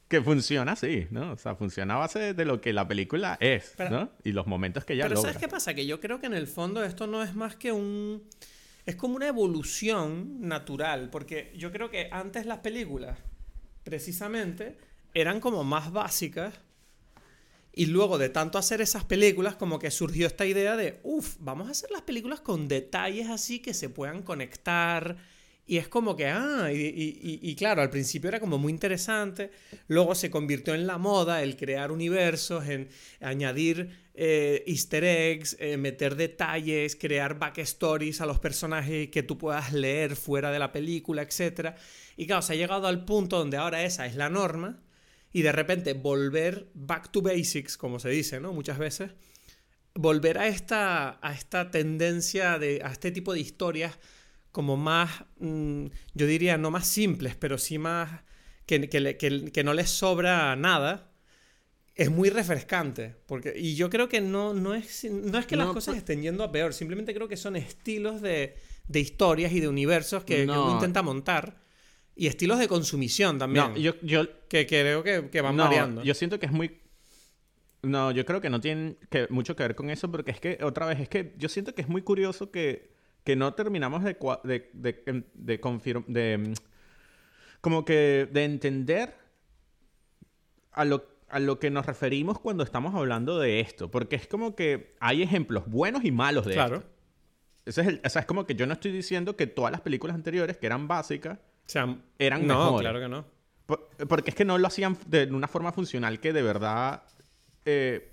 que funciona así, ¿no? O sea, funciona a base de lo que la película es, ¿no? Y los momentos que ella Pero ¿sabes qué pasa? Que yo creo que en el fondo esto no es más que un es como una evolución natural, porque yo creo que antes las películas, precisamente, eran como más básicas. Y luego de tanto hacer esas películas, como que surgió esta idea de, uff, vamos a hacer las películas con detalles así que se puedan conectar y es como que, ah, y, claro, al principio era como muy interesante, luego se convirtió en la moda el crear universos, en añadir eh, easter eggs, eh, meter detalles, crear backstories a los personajes que tú puedas leer fuera de la película, etc. Y claro, se ha llegado al punto donde ahora esa es la norma y de repente volver back to basics, como se dice, ¿no? Muchas veces, volver a esta, a esta tendencia, de, a este tipo de historias como más, mm, yo diría, no más simples, pero sí más que, que, no les sobra nada, es muy refrescante. Porque, y yo creo que no, no, es, no es que las cosas pues estén yendo a peor, simplemente creo que son estilos de, de historias y de universos que, uno intenta montar. Y estilos de consumición también. yo, yo, que, creo que, que van variando. Yo siento que es muy. No, yo creo que no tiene que, mucho que ver con eso, porque es que, otra vez, es que yo siento que es muy curioso que que no terminamos de, de, de, de, de mm, como que de entender a lo, a lo que nos referimos cuando estamos hablando de esto. Porque es como que hay ejemplos buenos y malos de claro. esto. Eso es, el, o sea, es como que yo no estoy diciendo que todas las películas anteriores, que eran básicas, eran no, No, claro que no. porque es que no lo hacían de una forma funcional que de verdad eh,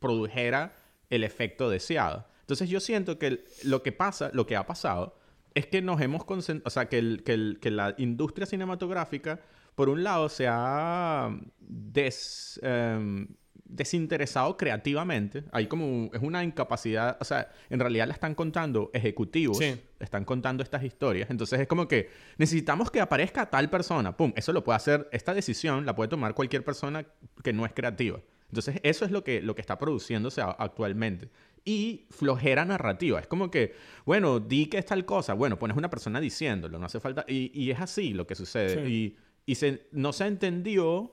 produjera el efecto deseado. Entonces yo siento que lo que pasa, lo que ha pasado, es que nos hemos concentrado, o sea, que, que, la industria cinematográfica, por un lado, se ha em, desinteresado creativamente. Hay como, es una incapacidad, o sea, en realidad la están contando ejecutivos, están contando estas historias. Entonces es como que necesitamos que aparezca tal persona, pum, eso lo puede hacer, esta decisión la puede tomar cualquier persona que no es creativa. Entonces, eso es lo que, lo que está produciéndose actualmente y flojera narrativa. Es como que, bueno, di que es tal cosa. Bueno, pones una persona diciéndolo, no hace falta. Y, y es así lo que sucede. Y, y se, no se entendió,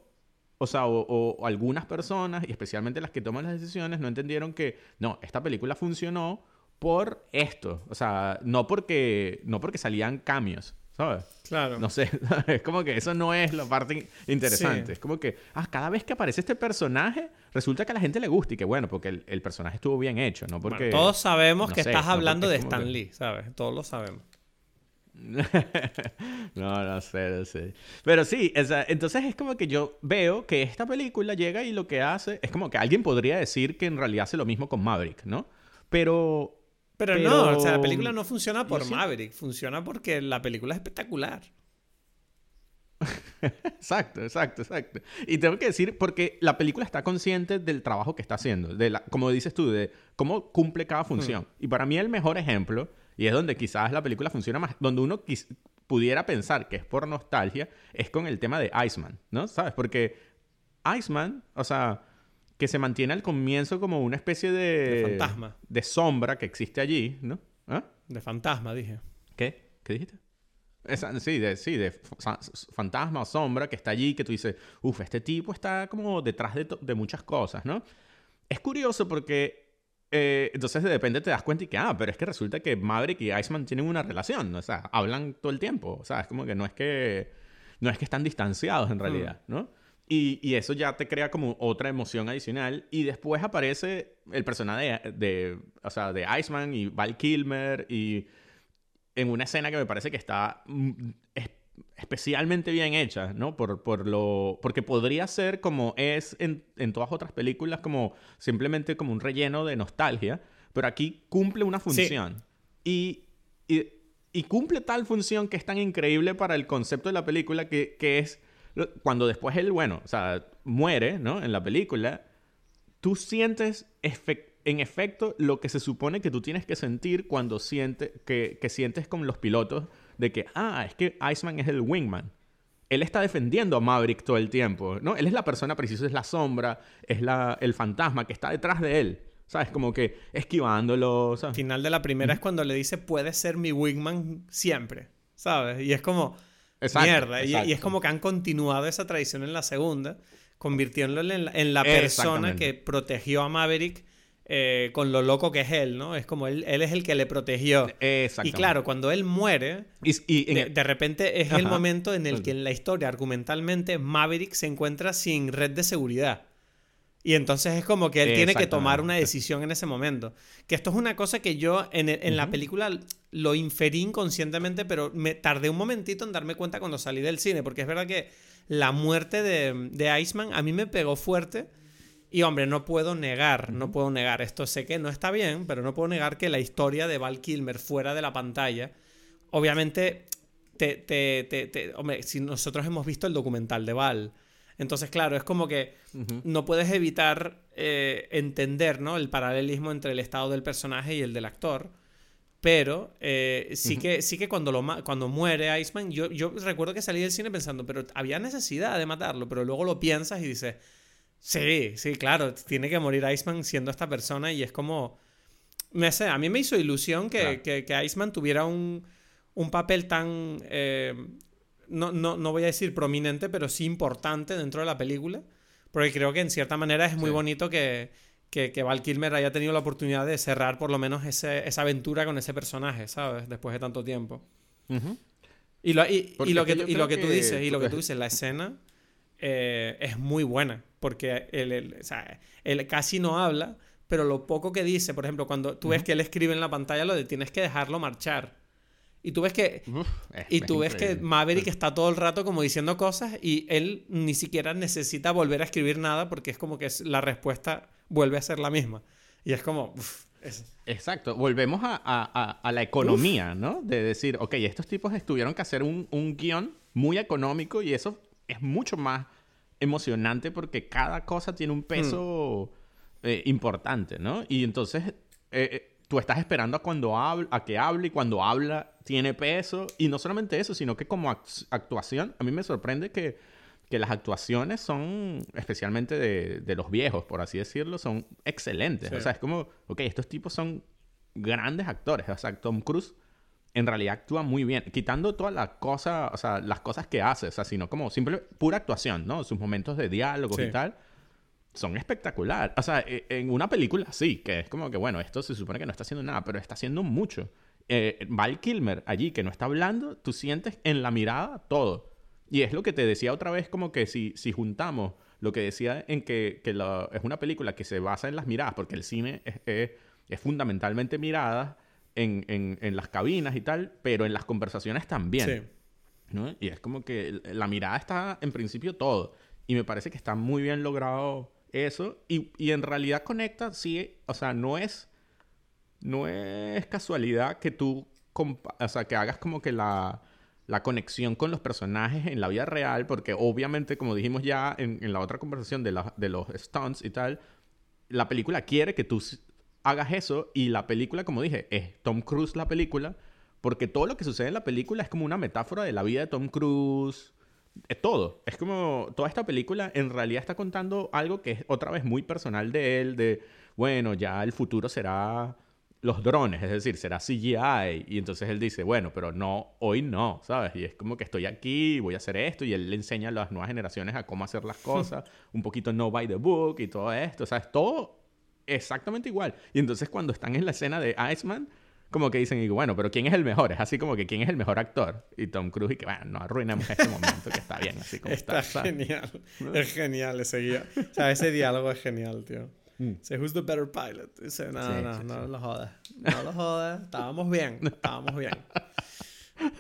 o sea, o, algunas personas, y especialmente las que toman las decisiones, no entendieron que, no, esta película funcionó por esto. O sea, no porque, no porque salían cambios. ¿sabes? Claro. No sé, *laughs* es como que eso no es la parte interesante. Es como que, ah, cada vez que aparece este personaje, resulta que a la gente le gusta y que bueno, porque el, personaje estuvo bien hecho, ¿no? Porque... todos sabemos que estás hablando de Stan Lee, ¿sabes? Todos lo sabemos. *laughs* no, no sé, no sé. Pero sí, entonces es como que yo veo que esta película llega y lo que hace es como que alguien podría decir que en realidad hace lo mismo con Maverick, ¿no? Pero pero, no, o sea, la película no funciona por Maverick, funciona porque la película es espectacular. *laughs* exacto, exacto, exacto. Y tengo que decir, porque la película está consciente del trabajo que está haciendo, de la, como dices tú, de cómo cumple cada función. Hmm. Y para mí el mejor ejemplo, y es donde quizás la película funciona más, donde uno pudiera pensar que es por nostalgia, es con el tema de Iceman, ¿no? ¿Sabes? Porque Iceman, o sea, que se mantiene al comienzo como una especie de... De fantasma. De sombra que existe allí, ¿no? ¿Ah? De fantasma, dije. ¿Qué? ¿Qué dijiste? sí, de, sí, de fantasma o sombra que está allí, que tú dices, uff, este tipo está como detrás de, de, muchas cosas, ¿no? Es curioso porque eh, entonces de repente te das cuenta y que, ah, pero es que resulta que Maverick y Iceman tienen una relación, o sea, hablan todo el tiempo, o sea, es como que no es que, no es que están distanciados en realidad, mm. ¿no? Y, eso ya te crea como otra emoción adicional. Y después aparece el personaje de, o sea, de Iceman y Val Kilmer. Y en una escena que me parece que está mm, especialmente bien hecha, ¿no? Por, por lo, porque podría ser como es en, en, todas otras películas, como simplemente como un relleno de nostalgia. Pero aquí cumple una función. Y, y, y, cumple tal función que es tan increíble para el concepto de la película que, que es cuando después él, bueno, o sea, muere, ¿no? En la película, tú sientes en efecto lo que se supone que tú tienes que sentir cuando sientes, que, que sientes con los pilotos de que, ah, es que Iceman es el wingman. Él está defendiendo a Maverick todo el tiempo, ¿no? Él es la persona precisa, es la sombra, es la, el fantasma que está detrás de él. ¿Sabes? Como que esquivándolo. Al final de la primera es cuando le dice, puede ser mi wingman siempre. ¿Sabes? Y es como, mierda. Y, es como que han continuado esa tradición en la segunda, convirtiéndolo en la, persona que protegió a Maverick eh, con lo loco que es él, ¿no? Es como él, él es el que le protegió. Y claro, cuando él muere, y, de, repente es el momento en el que en la historia, argumentalmente, Maverick se encuentra sin red de seguridad. Y entonces es como que él tiene que tomar una decisión en ese momento. Que esto es una cosa que yo en, en la película lo inferí inconscientemente, pero me tardé un momentito en darme cuenta cuando salí del cine, porque es verdad que la muerte de, de Iceman a mí me pegó fuerte y hombre, no puedo negar, no puedo negar, esto sé que no está bien, pero no puedo negar que la historia de Val Kilmer fuera de la pantalla, obviamente, te, te, te, hombre, si nosotros hemos visto el documental de Val, entonces claro, es como que no puedes evitar eh, entender ¿no? el paralelismo entre el estado del personaje y el del actor. Pero eh, sí, que, sí que cuando, lo cuando muere Iceman, yo, yo recuerdo que salí del cine pensando, pero había necesidad de matarlo, pero luego lo piensas y dices, Sí, sí, claro. Tiene que morir Iceman siendo esta persona y es como... Me sé, a mí me hizo ilusión que, que, Iceman tuviera un, un papel tan... Eh, no, no, no, voy a decir prominente, pero sí importante dentro de la película. Porque creo que en cierta manera es muy bonito que, que, que, Val Kilmer haya tenido la oportunidad de cerrar por lo menos ese, esa aventura con ese personaje, ¿sabes? Después de tanto tiempo. Y lo, y, lo que, y lo que tú dices, y lo que tú dices, la escena eh, es muy buena, porque él, casi no habla, pero lo poco que dice, por ejemplo, cuando tú ves que él escribe en la pantalla lo de tienes que dejarlo marchar. Y tú ves que y tú ves que Maverick está todo el rato como diciendo cosas y él ni siquiera necesita volver a escribir nada porque es como que la respuesta vuelve a ser la misma. Y es como Exacto, volvemos a, la economía, ¿no? De decir, ok, estos tipos tuvieron que hacer un, un guion muy económico y eso es mucho más emocionante porque cada cosa tiene un peso eh, importante, ¿no? Y entonces eh, eh, tú estás esperando a cuando habla, a que hable y cuando habla tiene peso y no solamente eso, sino que como actuación a mí me sorprende que, que las actuaciones son, especialmente de, de, los viejos, por así decirlo, son excelentes. O sea, es como, ok, estos tipos son grandes actores. O sea, Tom Cruise en realidad actúa muy bien, quitando todas las cosas, o sea, las cosas que hace, o sea, sino como simple, pura actuación, ¿no? Sus momentos de diálogo y tal son espectaculares. O sea, e, en una película sí, que es como que, bueno, esto se supone que no está haciendo nada, pero está haciendo mucho. Eh, Val Kilmer allí, que no está hablando, tú sientes en la mirada todo. Y es lo que te decía otra vez, como que si, si juntamos lo que decía en que, que es una película que se basa en las miradas, porque el cine es, es, es fundamentalmente miradas, en, en, las cabinas y tal, pero en las conversaciones también. ¿no? Y es como que la mirada está en principio todo. Y me parece que está muy bien logrado eso. Y, y en realidad conecta, sí, o sea, no es, no es casualidad que tú, o sea, que hagas como que la, la conexión con los personajes en la vida real, porque obviamente, como dijimos ya en, en la otra conversación de, la, de los stunts y tal, la película quiere que tú hagas eso y la película, como dije, es Tom Cruise la película, porque todo lo que sucede en la película es como una metáfora de la vida de Tom Cruise. Es todo. Es como toda esta película en realidad está contando algo que es otra vez muy personal de él, de, bueno, ya el futuro será los drones, es decir, será CGI. Y entonces él dice, bueno, pero no, hoy no, ¿sabes? Y es como que estoy aquí, voy a hacer esto, y él le enseña a las nuevas generaciones a cómo hacer las cosas, *laughs* un poquito no by the book y todo esto, o sea, es todo exactamente igual. Y entonces cuando están en la escena de Iceman, como que dicen, y bueno, pero ¿quién es el mejor? Es así como que ¿quién es el mejor actor? Y Tom Cruise, y que bueno, no arruinemos este momento que está bien, así como está. Está genial. Es genial ese guía. O sea, ese diálogo es genial, tío. Mm. Dice, who's the better pilot? Dice, no, no, no lo jodas. No lo jodas. Estábamos bien. Estábamos bien. *laughs*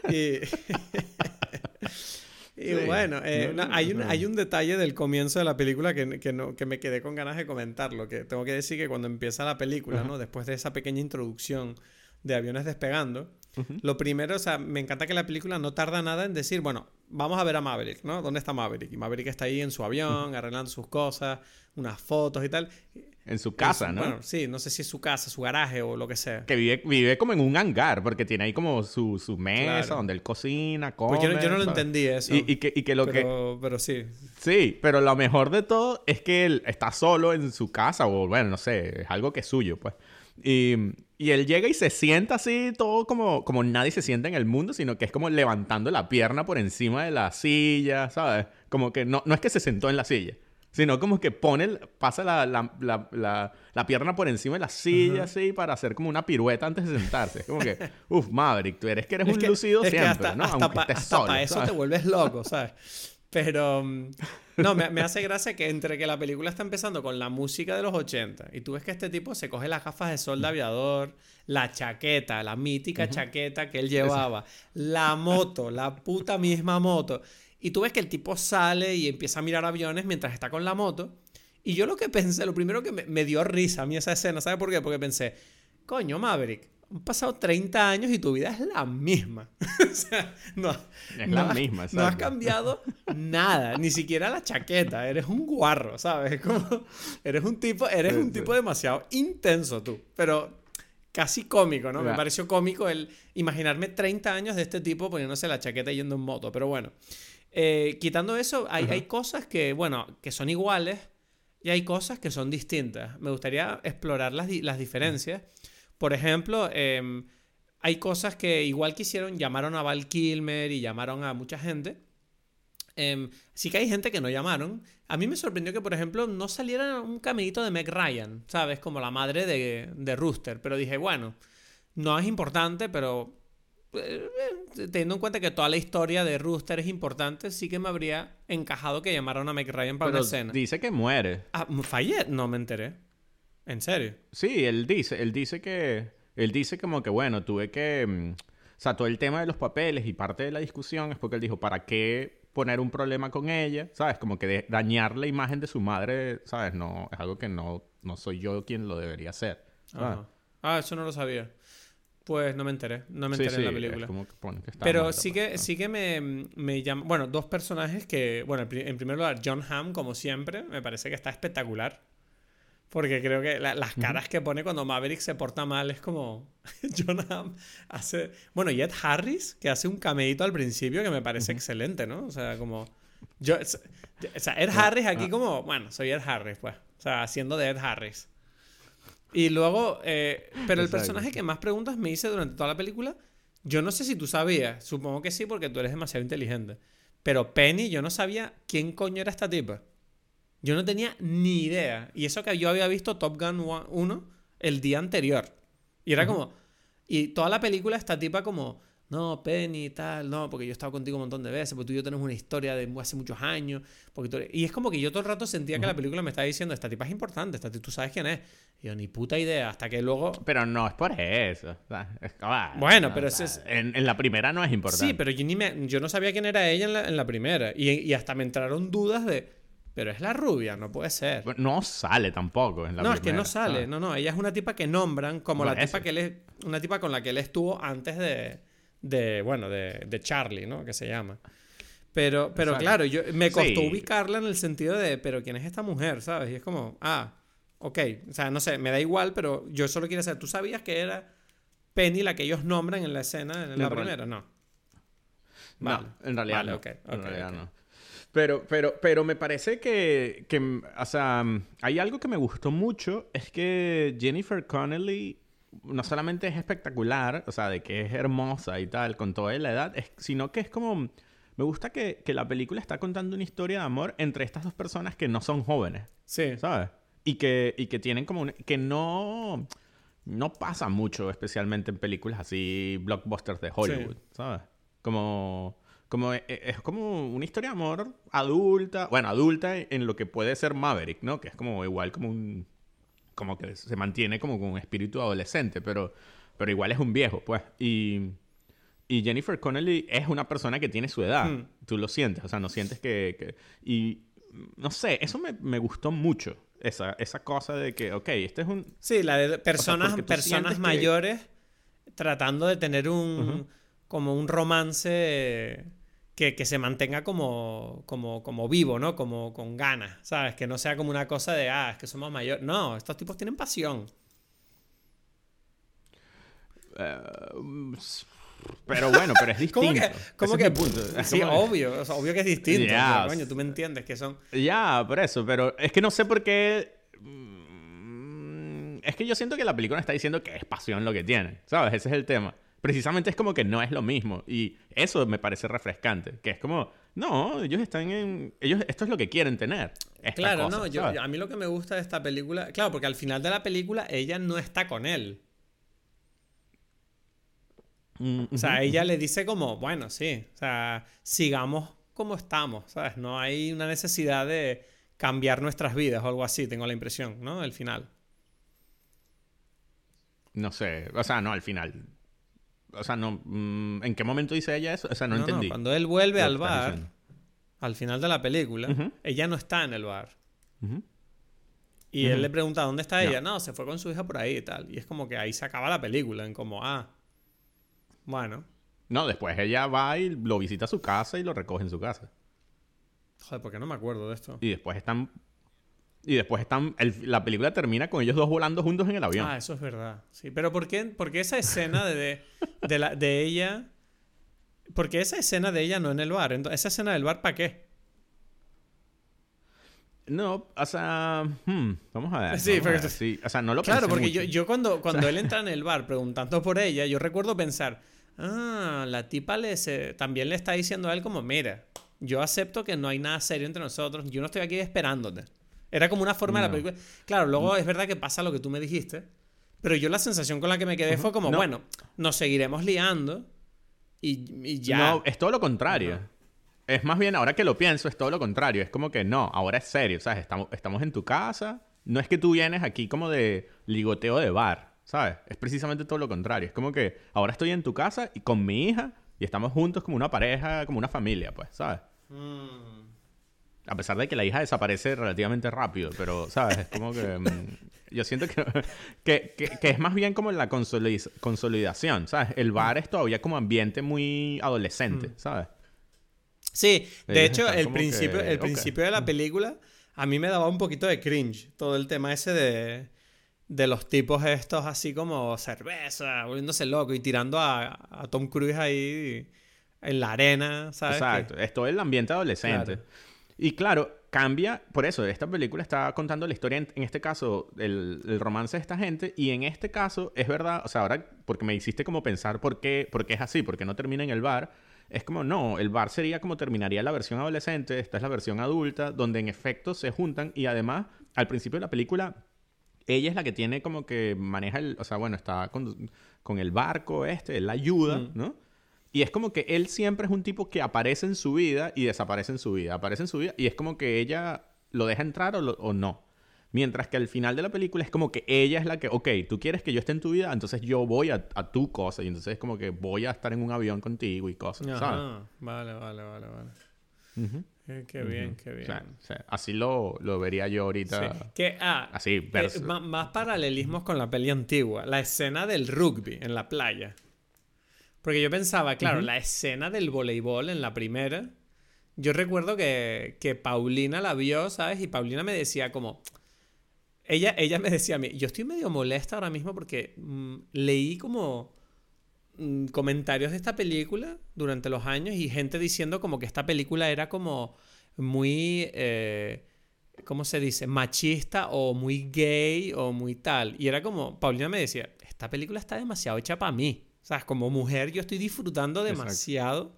Y... *laughs* Y bueno, eh, hay, un, hay un detalle del comienzo de la película que, que, no, que me quedé con ganas de comentarlo. Que tengo que decir que cuando empieza la película, ¿no? Después de esa pequeña introducción de aviones despegando, lo primero, o sea, me encanta que la película no tarda nada en decir, bueno, vamos a ver a Maverick, ¿no? ¿Dónde está Maverick? Y Maverick está ahí en su avión, arreglando sus cosas, unas fotos y tal. En su casa, ¿no? Bueno, sí, no sé si es su casa, su garaje o lo que sea. Que vive, vive como en un hangar, porque tiene ahí como su, su mesa donde él cocina, come. Pues yo, no lo entendí eso. Y, que, y que, lo pero, que... Pero sí. Sí, pero lo mejor de todo es que él está solo en su casa, o bueno, no sé, es algo que es suyo, pues. Y, y él llega y se sienta así, todo como, como nadie se sienta en el mundo, sino que es como levantando la pierna por encima de la silla, ¿sabes? Como que no, no es que se sentó en la silla Sino como que pone, el- pasa la, la, la, la, pierna por encima de la silla así para hacer como una pirueta antes de sentarse. Es como que, uff, Maverick, tú eres que eres Es un que- lucido siempre, hasta, ¿no? hasta Aunque pa- estés hasta solo, eso ¿sabes? te vuelves loco, ¿sabes? Pero, mm, no, me, me hace gracia que entre que la película está empezando con la música de los 80 y tú ves que este tipo se coge las gafas de sol de aviador, la chaqueta, la mítica chaqueta que él llevaba, la moto, la puta misma moto. Y tú ves que el tipo sale y empieza a mirar aviones mientras está con la moto. Y yo lo que pensé, lo primero que me, me dio risa a mí esa escena, ¿sabes por qué? Porque pensé, coño, Maverick, han pasado 30 años y tu vida es la misma. *laughs* o sea, no, Es no la has- misma, No has exacto. cambiado nada, ni siquiera la chaqueta. Eres un guarro, ¿sabes? Como, eres un tipo, eres un tipo demasiado intenso tú, pero casi cómico, ¿no? Me pareció cómico el imaginarme 30 años de este tipo poniéndose la chaqueta y yendo en moto, pero bueno. Eh, quitando eso, hay, hay cosas que, bueno, que son iguales y hay cosas que son distintas. Me gustaría explorar las, las diferencias. Por ejemplo, em, hay cosas que igual que hicieron, llamaron a Val Kilmer y llamaron a mucha gente. Em, sí que hay gente que no llamaron. A mí me sorprendió que, por ejemplo, no saliera un caminito de Meg Ryan, ¿sabes? Como la madre de, de Rooster. Pero dije, bueno, no es importante, pero eh, eh, teniendo en cuenta que toda la historia de Rooster es importante, sí que me habría encajado que llamaran a Meg Ryan para Pero una escena. dice que muere. Ah, fallé, no me enteré. ¿En serio? Sí, él dice, él dice que, él dice como que, bueno, tuve que, mm, o sea, todo el tema de los papeles y parte de la discusión es porque él dijo, ¿para qué poner un problema con ella? ¿Sabes? Como que dañar la imagen de su madre, ¿sabes? No, es algo que no, no soy yo quien lo debería hacer. Ajá. Ah, eso no lo sabía. Pues no me enteré, no me Sí, enteré en la sí, película. es como que está Pero sí pues, que, ¿no? sí que me, me llama. Bueno, dos personajes que. Bueno, en primer lugar, John Hamm, como siempre, me parece que está espectacular. Porque creo que la- las caras que pone cuando Maverick se porta mal es como. *laughs* John Hamm hace. Bueno, Ed Harris, que hace un cameíto al principio que me parece excelente, ¿no? O sea, como. Yo, o sea, Ed Harris aquí como. Bueno, soy Ed Harris, pues. O sea, haciendo de Ed Harris. Y luego, eh, pero el personaje que más preguntas me hice durante toda la película, yo no sé si tú sabías, supongo que sí porque tú eres demasiado inteligente, pero Penny, yo no sabía quién coño era esta tipa. Yo no tenía ni idea. Y eso que yo había visto Top Gun 1 el día anterior. Y era como... Y toda la película esta tipa como... No, Penny y tal, no, porque yo he estado contigo un montón de veces, porque tú y yo tenemos una historia de hace muchos años. Porque tú Y es como que yo todo el rato sentía que la película me estaba diciendo, esta tipa es importante, esta ti- tú sabes quién es. Y yo, ni puta idea, hasta que luego... Pero no es por eso. o sea, es- ah, Bueno, o pero sea, ese es- En, en la primera no es importante. Sí, pero yo, ni me- yo no sabía quién era ella en la, en la primera. Y, y hasta me entraron dudas de, pero es la rubia, no puede ser. No sale tampoco en la no, es que no sale. No, no, ella es una tipa que nombran como la tipa que él una tipa con la que él estuvo antes de, de bueno, de, de Charlie, ¿no? Que se llama. Pero, pero Exacto. claro, yo, me costó Sí. ubicarla en el sentido de, pero ¿quién es esta mujer? ¿Sabes? Y es como, ah, ok. O sea, no sé, me da igual, pero yo solo quiero saber, ¿tú sabías que era Penny la que ellos nombran en la escena, en la primera? No. No, en realidad Vale, no. ok, en realidad no. Pero, pero, pero me parece que, que, o sea, hay algo que me gustó mucho, es que Jennifer Connelly no solamente es espectacular, o sea, de que es hermosa y tal, con toda la edad, es- sino que es como, me gusta que, que la película está contando una historia de amor entre estas dos personas que no son jóvenes, Sí. ¿sabes? Y que, y que tienen como, un- que no, no pasa mucho, especialmente en películas así, blockbusters de Hollywood, ¿sabes? Como, como, e- e- es como una historia de amor adulta, bueno, adulta en lo que puede ser Maverick, ¿no? Que es como igual como un, como que se mantiene como con un espíritu adolescente, pero, pero igual es un viejo, pues. Y, y Jennifer Connelly es una persona que tiene su edad. Hmm. Tú lo sientes, o sea, no sientes que... que- y no sé, eso me, me gustó mucho. Esa, esa cosa de que, ok, este es un... Sí, la de personas, porque tú personas sientes que- mayores tratando de tener un como un romance que, que se mantenga como, como, como vivo, ¿no? Como con ganas, ¿sabes? Que no sea como una cosa de, ah, es que somos mayores. No, estos tipos tienen pasión. eh, pero bueno, pero es *laughs* distinto. ¿Cómo que? Ese ¿Cómo es que? mi punto. Es Sí, obvio, o sea, obvio que es distinto. Pero, coño, tú me entiendes que son... Ya, por eso, pero es que no sé por qué. mm, Es que yo siento que la película está diciendo que es pasión lo que tiene, ¿sabes? Ese es el tema. Precisamente es como que no es lo mismo. Y eso me parece refrescante. Que es como, No, ellos están en... Ellos, esto es lo que quieren tener. Claro, cosa, no, yo, a mí lo que me gusta de esta película, claro, porque al final de la película ella no está con él. Mm, O sea, ella le dice como, bueno, sí, o sea, sigamos como estamos, ¿sabes? No hay una necesidad de cambiar nuestras vidas o algo así, tengo la impresión, ¿no? El final. No sé, o sea, no, al final. O sea, no... mm, ¿En qué momento dice ella eso? O sea, no, entendí. cuando él vuelve al bar, diciendo. al final de la película, ella no está en el bar. Y él le pregunta, ¿dónde está No. ella? No, se fue con su hija por ahí y tal. Y es como que ahí se acaba la película, en como, ah, bueno, No, después ella va y lo visita a su casa y lo recoge en su casa. joder, ¿por qué no me acuerdo de esto? Y después están... Y después están... el- la película termina con ellos dos volando juntos en el avión. Ah, eso es verdad. Sí, pero ¿por qué, por qué esa escena de, de, de la, de ella... ¿Por qué esa escena de ella no en el bar? Entonces, ¿Esa escena del bar para qué? No, o sea... hmm, vamos a ver. Sí, pero- sí, O sea, no lo Claro, porque mucho. yo, yo cuando, cuando él entra en el bar preguntando por ella, yo recuerdo pensar, ah, la tipa le se- también le está diciendo a él como, mira, yo acepto que no hay nada serio entre nosotros, yo no estoy aquí esperándote. Era como una forma de la película. Claro, luego es verdad que pasa lo que tú me dijiste, pero yo la sensación con la que me quedé fue como, No. bueno, nos seguiremos liando y, y ya. No, es todo lo contrario. Es más bien, ahora que lo pienso, es todo lo contrario. Es como que no, ahora es serio, ¿sabes? Estamos, estamos en tu casa. No es que tú vienes aquí como de ligoteo de bar, ¿sabes? Es precisamente todo lo contrario. Es como que ahora estoy en tu casa y con mi hija y estamos juntos como una pareja, como una familia, pues, ¿sabes? Mm. A pesar de que la hija desaparece relativamente rápido, pero, ¿sabes? Es como que... mm, yo siento que, *laughs* que, que- que es más bien como la consolid- consolidación, ¿sabes? El bar es todavía como ambiente muy adolescente, ¿sabes? Sí, de Ellos hecho, el principio, que, el principio de la película a mí me daba un poquito de cringe. Todo el tema ese de, de los tipos estos así como cerveza, volviéndose loco y tirando a, a Tom Cruise ahí en la arena, ¿sabes? Exacto, es todo el ambiente adolescente. Claro. Y claro, cambia, por eso, esta película está contando la historia, en, en este caso, el, el romance de esta gente, y en este caso, es verdad, o sea, ahora, porque me hiciste como pensar por qué, por qué es así, por qué no termina en el bar, es como, no, el bar sería como terminaría la versión adolescente, esta es la versión adulta, donde en efecto se juntan, y además, al principio de la película, ella es la que tiene como que maneja el, o sea, bueno, está con, con el barco este, él la ayuda, Mm. ¿no? Y es como que él siempre es un tipo que aparece en su vida y desaparece en su vida, aparece en su vida y es como que ella lo deja entrar o, lo- o no. Mientras que al final de la película es como que ella es la que, ok, tú quieres que yo esté en tu vida, entonces yo voy a, a tu cosa y entonces es como que voy a estar en un avión contigo y cosas, ¿sabes? Ajá, vale, vale, vale, vale. Ujú. Eh, Qué bien, qué O bien. sea, o sea, así lo, lo vería yo ahorita. Sí. Que, ah, Así, eh, más paralelismos con la peli antigua. La escena del rugby en la playa. Porque yo pensaba, claro, la escena del voleibol en la primera. Yo recuerdo que, que Paulina la vio, ¿sabes? Y Paulina me decía como... Ella, ella me decía a mí, yo estoy medio molesta ahora mismo porque mm, leí como mm, comentarios de esta película durante los años y gente diciendo como que esta película era como muy... eh, ¿cómo se dice? Machista o muy gay o muy tal. Y era como, Paulina me decía, esta película está demasiado hecha para mí. O sea, como mujer yo estoy disfrutando Exacto. demasiado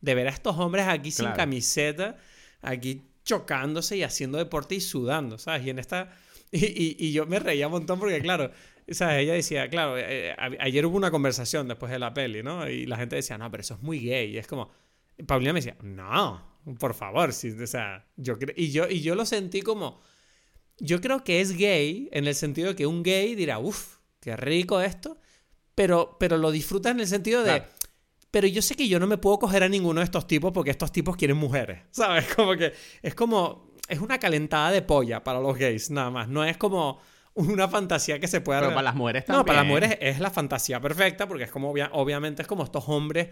de ver a estos hombres aquí sin Claro. camiseta, aquí chocándose y haciendo deporte y sudando, ¿sabes? Y en esta... Y, y- y yo me reía un montón porque, claro, ¿sabes? Ella decía, claro, eh, a- ayer hubo una conversación después de la peli, ¿no? Y la gente decía, no, pero eso es muy gay. Y es como... Paulina me decía, no, por favor, sí, o sea, yo y yo y yo lo sentí como yo creo que es gay en el sentido de que un gay dirá, uff, qué rico esto, pero pero lo disfruta en el sentido de Claro. pero yo sé que yo no me puedo coger a ninguno de estos tipos porque estos tipos quieren mujeres, *laughs* ¿sabes? Como que es como es una calentada de polla para los gays, nada más, no es como una fantasía que se pueda Pero para las mujeres no, para las también. mujeres es la fantasía perfecta porque es como, obvia- obviamente, es como estos hombres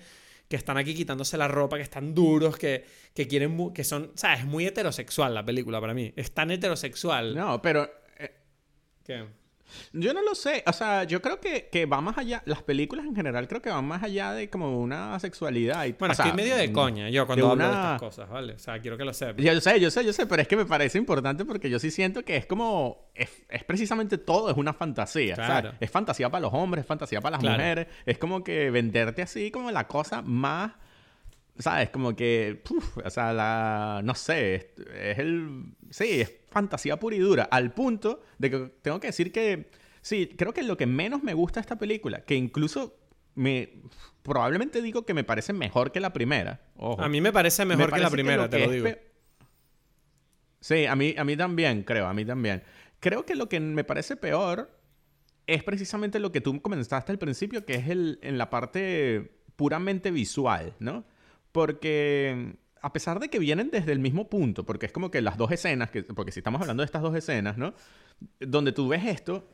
que están aquí quitándose la ropa, que están duros, que, que quieren, que son, ¿sabes? Es muy heterosexual la película para mí. Es tan heterosexual No, pero eh, que... Yo no lo sé, o sea, yo creo que, que va más allá, las películas en general creo que van más allá de como una sexualidad. Y, Bueno, o sea, estoy medio de mm, coña yo cuando hablo de estas cosas, ¿vale? O sea, quiero que lo sepas. Yo sé, yo sé, yo sé, pero es que me parece importante porque yo sí siento que es como, es, es precisamente todo, es una fantasía. Claro. Es fantasía para los hombres, es fantasía para las Claro. mujeres, es como que venderte así como la cosa más ¿Sabes? Como que, puf, o sea, la, no sé, es, es el, sí, es fantasía pura y dura, al punto de que tengo que decir que, sí, creo que lo que menos me gusta de esta película, que incluso me, probablemente digo que me parece mejor que la primera, ojo. A mí me parece mejor que la primera, te que lo digo. pe- Sí, a mí, a mí también, creo, a mí también. Creo que lo que me parece peor es precisamente lo que tú comentaste al principio, que es el, en la parte puramente visual, ¿no? Porque a pesar de que vienen desde el mismo punto, porque es como que las dos escenas, que, porque si estamos hablando de estas dos escenas, ¿no? Donde tú ves esto,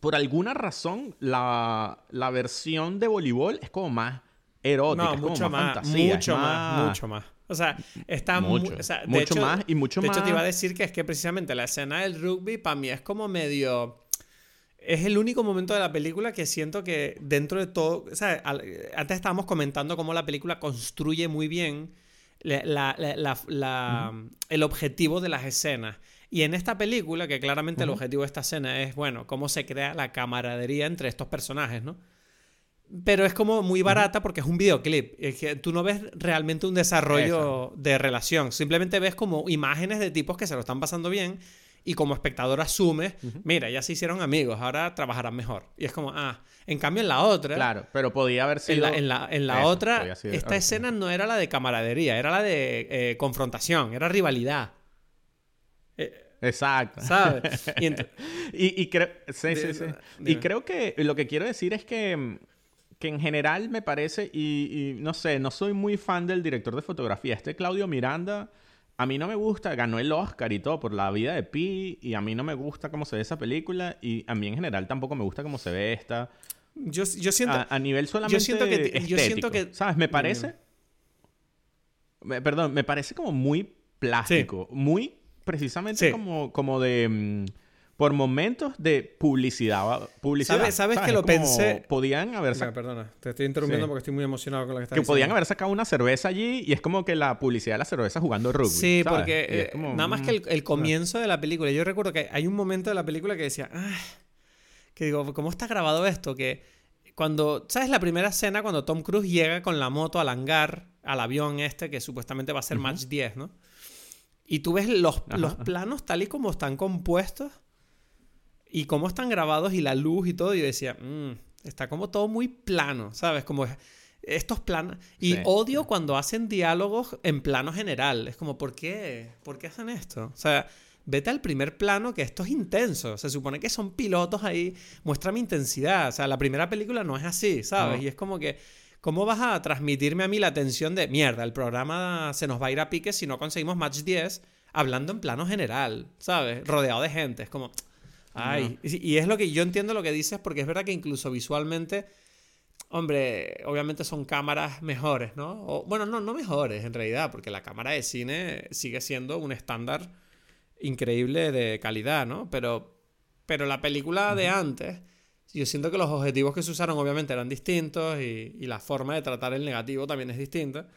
por alguna razón la, la versión de voleibol es como más erótica, No, es como mucho más, fantasía, mucho más, mucho más. O sea, está mu- Mucho, o sea, de mucho hecho- más y mucho de hecho, te más- iba a decir que es que precisamente la escena del rugby para mí es como medio. Es el único momento de la película que siento que dentro de todo. O sea, al- antes estábamos comentando cómo la película construye muy bien la- la- la- la- la- el objetivo de las escenas. Y en esta película, que claramente el objetivo de esta escena es, bueno, cómo se crea la camaradería entre estos personajes, ¿no? Pero es como muy barata porque es un videoclip. Es que tú no ves realmente un desarrollo de relación. Simplemente ves como imágenes de tipos que se lo están pasando bien y como espectador asumes, mira, ya se hicieron amigos, ahora trabajarán mejor. Y es como, ah, en cambio en la otra, Claro, pero podía haber en sido... la, en la- en la Eso, otra, esta escena no era la de camaradería, era la de eh, confrontación, era rivalidad. Exacto. ¿Sabes? *laughs* Y Y, y creo, sí, sí, sí. Y creo que lo que quiero decir es que, mm, que en general me parece, y, y no sé, no soy muy fan del director de fotografía. Este Claudio Miranda, a mí no me gusta, ganó el Oscar y todo por la vida de Pi, y a mí no me gusta cómo se ve esa película, y a mí en general tampoco me gusta cómo se ve esta. yo, yo siento... A, a nivel solamente siento que ti- yo siento estético, que- ¿Sabes? Me parece... me- perdón, me parece como muy plástico. Muy precisamente Sí. como, como de... mm, por momentos de publicidad. publicidad ¿Sabes- sabes que lo como pensé? Podían haber sacado... perdona, te estoy interrumpiendo Sí. porque estoy muy emocionado con lo que estás Que podían haber sacado una cerveza allí y es como que la publicidad de la cerveza jugando rugby. Sí, ¿sabes? porque eh, como, nada más mm, que el, el comienzo de la película. Yo recuerdo que hay un momento de la película que decía, "Ah", que digo, ¿cómo está grabado esto? Que cuando, ¿sabes la primera escena cuando Tom Cruise llega con la moto al hangar, al avión este, que supuestamente va a ser Match 10, ¿no? Y tú ves los, Ajá, los ajá. planos tal y como están compuestos y cómo están grabados y la luz y todo. Y yo decía, "Mm, está como todo muy plano, ¿sabes? Como estos planos. Y Sí. odio cuando hacen diálogos en plano general. Es como, ¿por qué? ¿Por qué hacen esto? O sea, vete al primer plano, que esto es intenso. Se supone que son pilotos ahí. Muéstrame intensidad. O sea, la primera película no es así, ¿sabes? No. Y es como que, ¿cómo vas a transmitirme a mí la tensión de mierda? El programa se nos va a ir a pique si no conseguimos Match 10 hablando en plano general, ¿sabes? Rodeado de gente. Es como, ay. Y, y es lo que yo entiendo lo que dices, porque es verdad que incluso visualmente. Hombre, obviamente son cámaras mejores, ¿no? O, bueno, no, no mejores en realidad, porque la cámara de cine sigue siendo un estándar increíble de calidad, ¿no? Pero, pero la película de antes, yo siento que los objetivos que se usaron obviamente eran distintos y, y la forma de tratar el negativo también es distinta.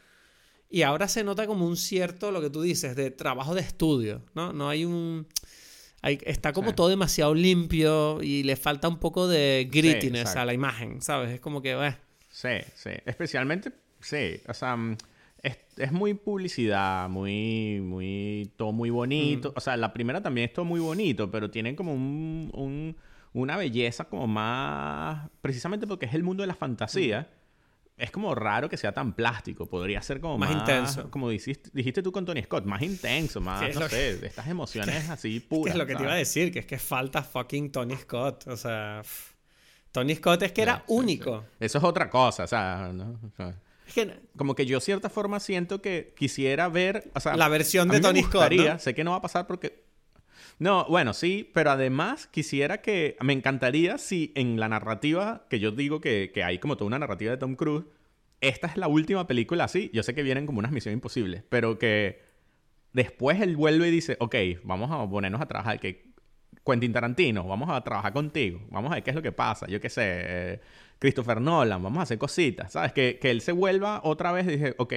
Y ahora se nota como un cierto, lo que tú dices, de trabajo de estudio, ¿no? No hay un... hay- está como Sí. todo demasiado limpio y le falta un poco de grittiness a la imagen, ¿sabes? Es como que, eh, Sí, sí. Especialmente, sí. O sea, mm, es, es muy publicidad, muy, muy, todo muy bonito. O sea, la primera también es todo muy bonito, pero tiene como un, un- una belleza como más, precisamente porque es el mundo de la fantasía. Es como raro que sea tan plástico. Podría ser como Más más, intenso. Como dijiste, dijiste tú con Tony Scott, más intenso, más, *laughs* Que es no sé, de estas emociones así que puras. es lo que te iba a ¿sabes? decir, que es que falta fucking Tony Scott. O sea, pff, Tony Scott es que era Sí, sí, único. Eso es otra cosa, o sea, ¿no? O sea, Es que como que yo cierta forma siento que quisiera ver, o sea, La versión de Tony Scott, gustaría, ¿no? sé que no va a pasar porque no, bueno, sí, pero además quisiera que me encantaría si en la narrativa que yo digo que, que hay como toda una narrativa de Tom Cruise, esta es la última película así, yo sé que vienen como unas misiones imposibles, pero que después él vuelve y dice, ok, vamos a ponernos a trabajar, que Quentin Tarantino, vamos a trabajar contigo, vamos a ver qué es lo que pasa, yo qué sé, eh, Christopher Nolan, vamos a hacer cositas, ¿sabes? Que, que él se vuelva otra vez y dije, ok,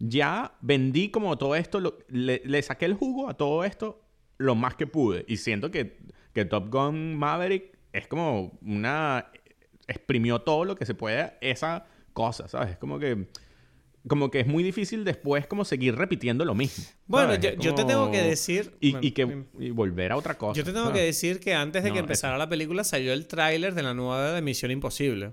ya vendí como todo esto, le saqué el jugo a todo esto lo más que pude. Y siento que, que Top Gun Maverick es como una... exprimió todo lo que se puede esa cosa, ¿sabes? Es como que como que es muy difícil después como seguir repitiendo lo mismo. Bueno, yo, te tengo que decir... Y, bueno, y que y volver a otra cosa. Yo te tengo ¿sabes? que decir que antes de que empezara la película salió el tráiler de la nueva de Misión Imposible.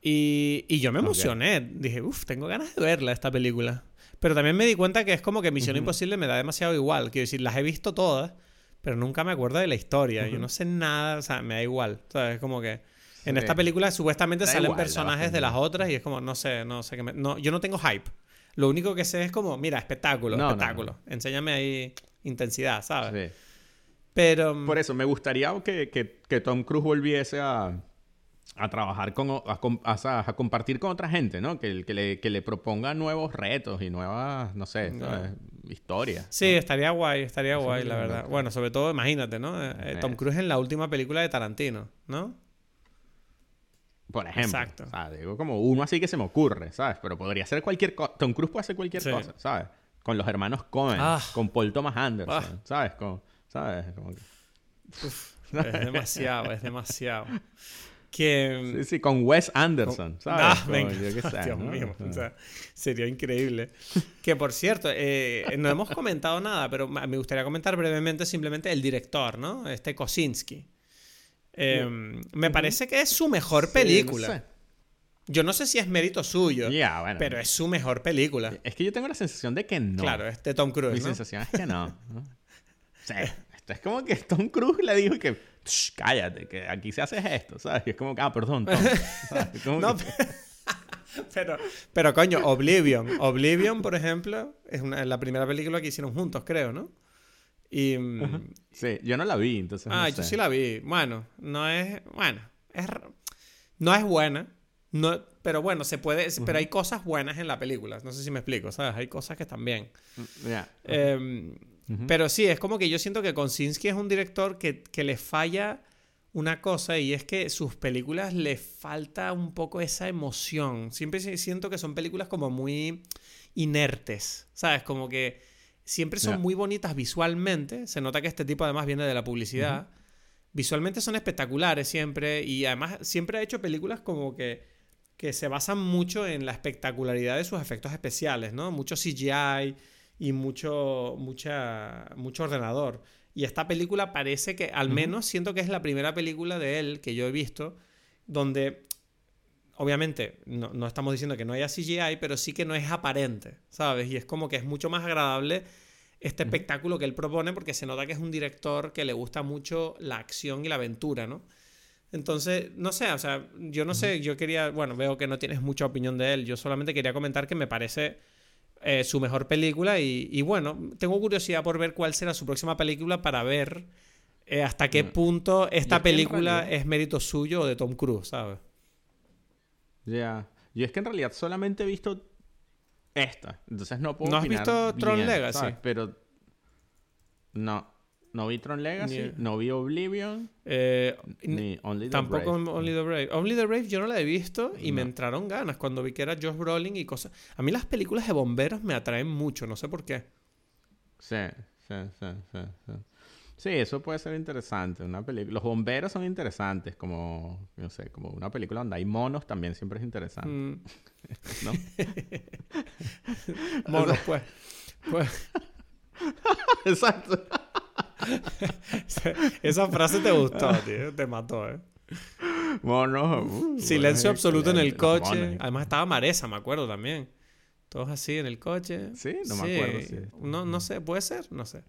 Y, y yo me emocioné. Dije, uff, tengo ganas de verla esta película. Pero también me di cuenta que es como que Misión Imposible me da demasiado igual. Quiero decir, las he visto todas, pero nunca me acuerdo de la historia. Yo no sé nada, o sea, me da igual. ¿Sabes? Como que en Sí. esta película supuestamente Da salen igual, personajes de las otras y es como, no sé, no sé qué me- no, yo no tengo hype. Lo único que sé es como, mira, espectáculo, No, no, espectáculo. Enséñame ahí intensidad, ¿sabes? Sí. Pero... Por eso, me gustaría que, que- que Tom Cruise volviese a, a trabajar con, a, com- a- a compartir con otra gente, ¿no? Que, que, le, que le proponga nuevos retos y nuevas, no sé, historias. Sí, estaría guay, estaría Eso guay, es la verdad. loco. Bueno, sobre todo, imagínate, ¿no? Eh, eh, Eh. Tom Cruise en la última película de Tarantino, ¿no? Por ejemplo. Exacto. O sea, digo como uno así que se me ocurre, ¿sabes? Pero podría ser cualquier cosa. Tom Cruise puede hacer cualquier Sí. cosa, ¿sabes? Con los hermanos Cohen, Ah. con Paul Thomas Anderson, Ah. ¿sabes? Con, ¿Sabes? Como que- Es demasiado, es demasiado. *laughs* Que... Sí, sí, con Wes Anderson, ¿sabes? Ah, venga. yo qué sé, Dios ¿no? mío, o sea, sea, sería increíble. Que por cierto, eh, no hemos comentado nada, pero me gustaría comentar brevemente simplemente el director, ¿no? Este Kosinski. Eh, Me parece que es su mejor sí, película. no sé. Yo no sé si es mérito suyo, bueno. pero es su mejor película. Es que yo tengo la sensación de que no. Claro, es de Tom Mi Cruise, ¿no? sensación es que no. *laughs* Sí, es como que Tom Cruise le dijo que "Shh, cállate, que aquí se hace esto, ¿sabes? Y es como que, ah, perdón, Tom. *laughs* No, que- *laughs* pero, pero coño, Oblivion. Oblivion, por ejemplo, es una, la primera película que hicieron juntos, creo, ¿no? Y. mm, Sí, yo no la vi, entonces. ah, no yo sí la vi. Bueno, no es. Bueno, es. No es buena. No, pero bueno, se puede. Pero hay cosas buenas en la película. No sé si me explico, ¿sabes? Hay cosas que están bien. Ya. Eh, Pero sí, es como que yo siento que Konsinski es un director que, que le falla una cosa y es que sus películas le falta un poco esa emoción. Siempre si- siento que son películas como muy inertes, ¿sabes? Como que siempre son muy bonitas visualmente. Se nota que este tipo además viene de la publicidad. Visualmente son espectaculares siempre y además siempre ha hecho películas como que que se basan mucho en la espectacularidad de sus efectos especiales, ¿no? Mucho CGI y mucho, mucha, mucho ordenador. Y esta película parece que, al menos siento que es la primera película de él que yo he visto, donde, obviamente, no, no estamos diciendo que no haya CGI, pero sí que no es aparente, ¿sabes? Y es como que es mucho más agradable este espectáculo que él propone porque se nota que es un director que le gusta mucho la acción y la aventura, ¿no? Entonces, no sé, o sea, yo no sé, yo quería, bueno, veo que no tienes mucha opinión de él, yo solamente quería comentar que me parece eh, su mejor película y, y bueno, tengo curiosidad por ver cuál será su próxima película para ver eh, hasta qué Mm. punto esta es película realidad- es mérito suyo o de Tom Cruise, ¿sabes? Ya. Yo es que en realidad solamente he visto esta. Entonces no puedo ¿No has opinar visto Tron bien, Legacy? ¿sabes? Pero. No. No vi Tron Legacy, Ni- no vi Oblivion, Eh, ni Only the Tampoco Brave. Only the Brave. Only the Brave yo no la he visto y me entraron ganas cuando vi que era Josh Brolin y cosas. A mí las películas de bomberos me atraen mucho, no sé por qué. Sí, sí, sí, sí, sí. Sí, eso puede ser interesante. Una película. Los bomberos son interesantes, como, no sé, como una película donde hay monos también siempre es interesante, Mm, *laughs* ¿no? *laughs* monos, pues. Pues, *laughs* Exacto. Esa frase te gustó, tío. Te mató, ¿eh? Monos. uh, Silencio bueno, absoluto en el coche. monos. Además estaba Maresa, me acuerdo también. Todos así en el coche. Sí, no me acuerdo, sí. No, no sé, puede ser, no sé.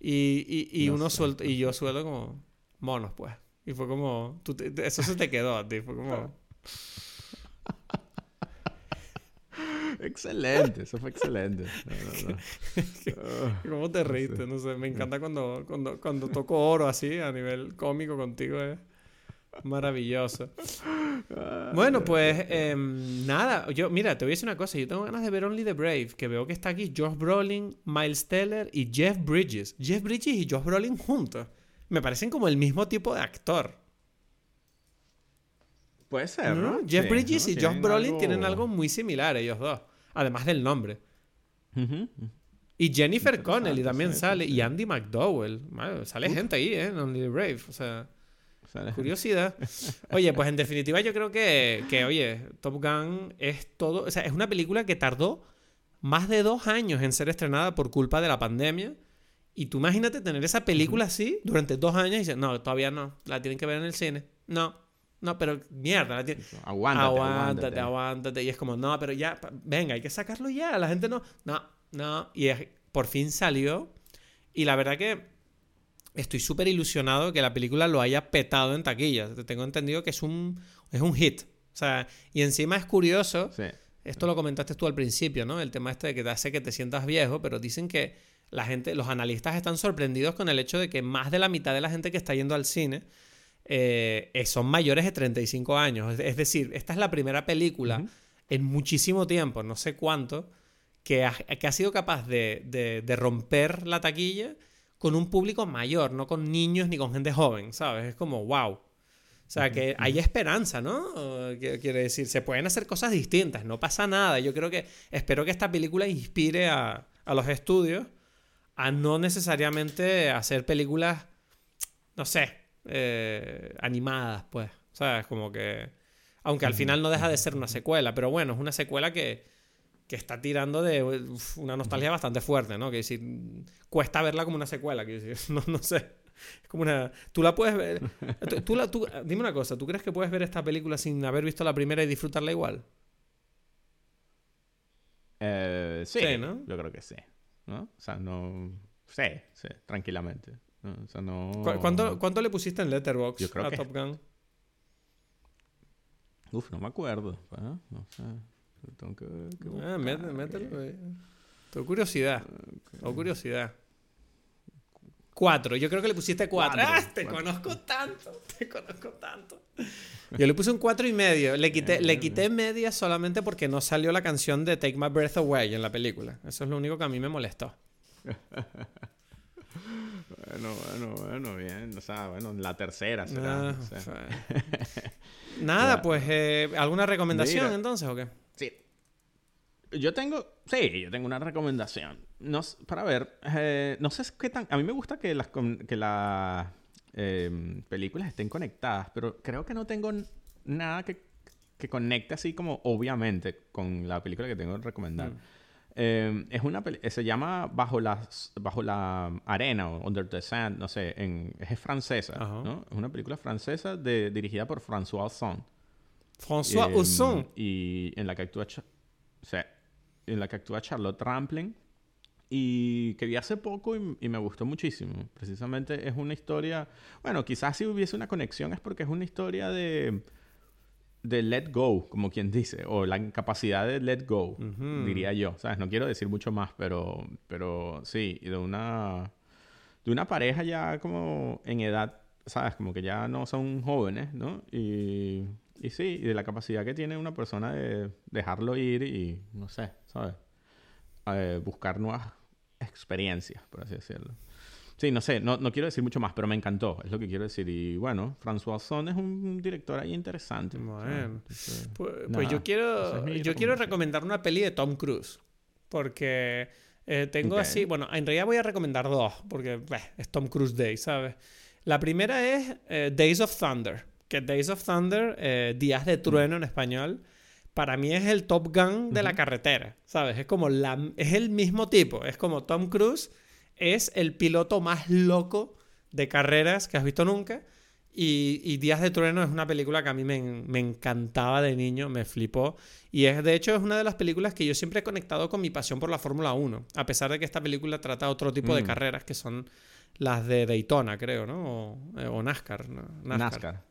Y, y, y No uno sé, suelto, y yo suelto como monos, pues. Y fue como, tú te- eso se te quedó a ti, fue como... *laughs* Excelente, eso fue excelente. No, no, no. *laughs* ¿Cómo te reíste? No sé, me encanta cuando, cuando, cuando toco oro así a nivel cómico contigo, es maravilloso. Bueno, pues em, nada, yo, mira, te voy a decir una cosa, yo tengo ganas de ver Only the Brave, que veo que está aquí Josh Brolin, Miles Teller y Jeff Bridges. Jeff Bridges y Josh Brolin juntos. Me parecen como el mismo tipo de actor. Puede ser, ¿no? Jeff Sí, Bridges ¿no? y Josh Brolin tienen algo muy similar ellos dos, además del nombre. Y Jennifer Connelly también sí, sale. sí. Y Andy McDowell. Madre, sale gente ahí, ¿eh? En Only the Brave. O sea. Curiosidad. *laughs* Oye, pues en definitiva yo creo que, que, oye, Top Gun es todo, o sea, es una película que tardó más de dos años en ser estrenada por culpa de la pandemia. Y tú imagínate tener esa película así durante dos años y dices, no, todavía no, la tienen que ver en el cine. No, no, pero mierda, la aguántate, aguántate, aguántate, Y es como, no, pero ya, venga, hay que sacarlo ya. La gente no, no, no. Y por fin salió. Y la verdad que estoy súper ilusionado que la película lo haya petado en taquillas. Tengo entendido que es un, es un hit. O sea, y encima es curioso. Esto lo comentaste tú al principio, ¿no? El tema este de que te hace que te sientas viejo, pero dicen que la gente, los analistas están sorprendidos con el hecho de que más de la mitad de la gente que está yendo al cine eh, son mayores de 35 años. Es decir, esta es la primera película en muchísimo tiempo, no sé cuánto, que ha, que ha sido capaz de, de, romper la taquilla con un público mayor, no con niños ni con gente joven, ¿sabes? Es como, wow. O sea, que hay esperanza, ¿no? Quiere decir, se pueden hacer cosas distintas, no pasa nada. Yo creo que, espero que esta película inspire a, a los estudios a no necesariamente hacer películas, no sé, eh, animadas, pues. ¿Sabes? Como que... Aunque al final no deja de ser una secuela, pero bueno, es una secuela que, que está tirando de una nostalgia bastante fuerte, ¿no? Que decir, cuesta verla como una secuela, que decir, *laughs* no, no sé. Es como una... Tú la puedes ver... Tú, la, tú, dime una cosa, ¿tú crees que puedes ver esta película sin haber visto la primera y disfrutarla igual? Eh, sí, ¿no? Yo creo que sí. ¿no? O sea, no... Sí, sí, tranquilamente. O sea, no... ¿Cuánto, ¿Cuánto, le pusiste en Letterboxd a Top Gun? Uf, no me acuerdo. No sé. Tengo que... ah, mételo. Tengo curiosidad. Tengo curiosidad. Cuatro. Yo creo que le pusiste cuatro. ¡Ah! Te conozco tanto. Te conozco tanto. Yo le puse un cuatro y medio. Le quité, le quité media solamente porque no salió la canción de Take My Breath Away en la película. Eso es lo único que a mí me molestó. *laughs* bueno, bueno, bueno, bien. O sea, bueno, la tercera será. Ah, *laughs* Nada, pues, eh, ¿alguna recomendación entonces o qué? Sí. Yo tengo, sí, yo tengo una recomendación. No, para ver, eh, no sé qué tan... A mí me gusta que las, que las em, películas estén conectadas, pero creo que no tengo nada que, que conecte así como obviamente con la película que tengo que recomendar. Mm. Em, es una se llama Bajo la, Bajo la Arena o Under the Sand, no sé, en, es francesa, ¿no? Es una película francesa de, dirigida por François Ozon. François em, Ozon. Y en la que actúa, en la que actúa Charlotte Rampling. Y que vi hace poco y, y, me gustó muchísimo. Precisamente es una historia... Bueno, quizás si hubiese una conexión es porque es una historia de de let go, como quien dice, o la incapacidad de let go, diría yo. ¿Sabes? No quiero decir mucho más, pero, pero sí, de una, de una pareja ya como en edad, ¿sabes? Como que ya no son jóvenes, ¿no? Y, y sí, y de la capacidad que tiene una persona de dejarlo ir y, no sé, ¿sabes? Eh, buscar nuevas experiencias, por así decirlo. Sí, no sé, no, no, quiero decir mucho más, pero me encantó, es lo que quiero decir. Y bueno, François Son es un director ahí interesante. Bueno, pues, pues yo quiero, yo quiero recomendar una peli de Tom Cruise, porque eh, tengo así, bueno, en realidad voy a recomendar dos, porque es Tom Cruise Day, ¿sabes? La primera es eh, Days of Thunder, que Days of Thunder, eh, Días de Trueno en español, para mí es el Top Gun de la carretera, ¿sabes? Es como la, es el mismo tipo, es como Tom Cruise es el piloto más loco de carreras que has visto nunca. Y, Días de Trueno es una película que a mí me, encantaba de niño, me flipó. Y es, de hecho es una de las películas que yo siempre he conectado con mi pasión por la Fórmula 1. A pesar de que esta película trata otro tipo de mm. carreras que son las de Daytona, creo, ¿no? O, eh, NASCAR. NASCAR.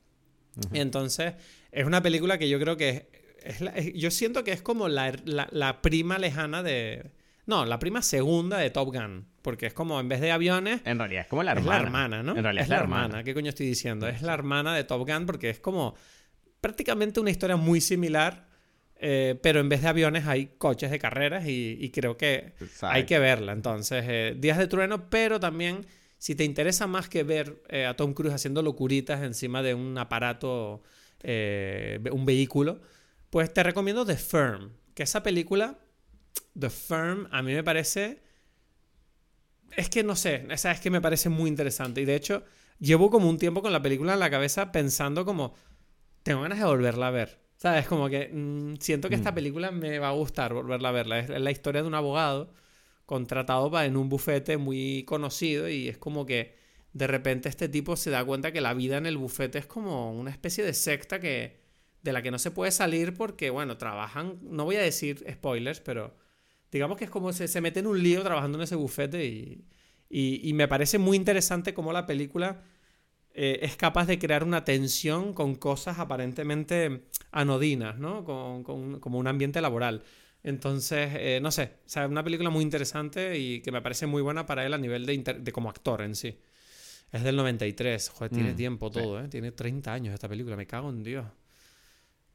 Entonces, es una película que yo creo que es, yo siento que es como la prima lejana de, no, la prima segunda de Top Gun. Porque es como, en vez de aviones. En realidad es como la hermana. Es la hermana, ¿no? En realidad es, la hermana. ¿Qué coño estoy diciendo? Es la hermana de Top Gun porque es como prácticamente una historia muy similar. Eh, pero en vez de aviones hay coches de carreras y, creo que hay que verla. Entonces, eh, Días de Trueno, pero también si te interesa más que ver eh, a Tom Cruise haciendo locuritas encima de un aparato, un vehículo, pues te recomiendo The Firm, que esa película The Firm a mí me parece... Es que no sé, esa es que me parece muy interesante. Y de hecho, llevo como un tiempo con la película en la cabeza pensando como, tengo ganas de volverla a ver. ¿Sabes? Como que mm, siento que esta Mm. película me va a gustar volverla a verla. Es, la historia de un abogado contratado pa- en un bufete muy conocido y es como que de repente este tipo se da cuenta que la vida en el bufete es como una especie de secta que de la que no se puede salir porque, bueno, trabajan, no voy a decir spoilers, pero digamos que es como se, se mete en un lío trabajando en ese bufete y, y, y me parece muy interesante cómo la película eh, es capaz de crear una tensión con cosas aparentemente anodinas, ¿no? Con, con- como un ambiente laboral. Entonces, eh, no sé, o sea, una película muy interesante y que me parece muy buena para él a nivel de, inter- de como actor en sí. Es del 93, joder, tiene Mm, tiempo sí. todo, ¿eh? Tiene 30 años esta película, me cago en Dios.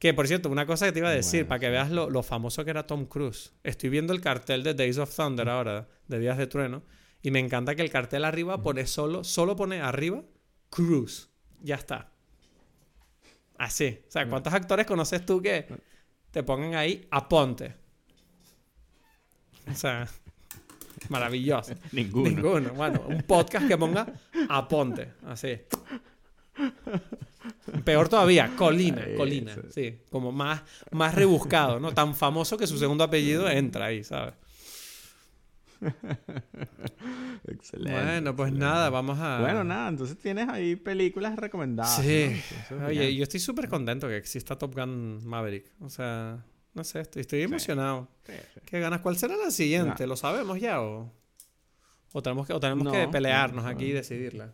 Que, por cierto, una cosa que te iba a decir, Bueno, para que veas lo, lo famoso que era Tom Cruise. Estoy viendo el cartel de Days of Thunder ahora, de Días de Trueno, y me encanta que el cartel arriba pone solo, solo pone arriba Cruise. Ya está. Así. O sea, ¿cuántos actores conoces tú que te pongan ahí aponte? O sea, maravilloso. *laughs* Ninguno. Ninguno. Bueno, un podcast que ponga aponte. Así. Peor todavía, Colina. Ahí, Colina. sí. Sí. Como más, más rebuscado, ¿no? Tan famoso que su segundo apellido entra ahí, ¿sabes? *laughs* Excelente. Bueno, pues excelente. nada, vamos a. Bueno, nada, entonces tienes ahí películas recomendadas. Sí. Oye, bien. yo estoy súper contento que exista Top Gun Maverick. O sea, no sé, estoy, estoy emocionado. Sí, sí. ¿Qué ganas? ¿Cuál será la siguiente? ¿Lo sabemos ya o, o tenemos que, o tenemos No, que pelearnos no, aquí y decidirla?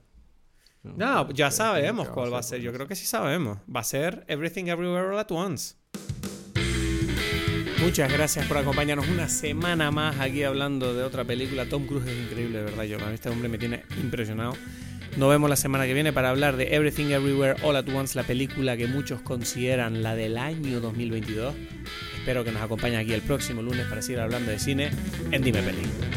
No, ya sabemos cuál va a ser. Yo creo que sí sabemos. Va a ser Everything Everywhere All at Once. Muchas gracias por acompañarnos una semana más aquí hablando de otra película. Tom Cruise es increíble, de verdad. Yo, a mí este hombre me tiene impresionado. Nos vemos la semana que viene para hablar de Everything Everywhere All at Once, la película que muchos consideran la del año 2022. Espero que nos acompañen aquí el próximo lunes para seguir hablando de cine en Dime Película.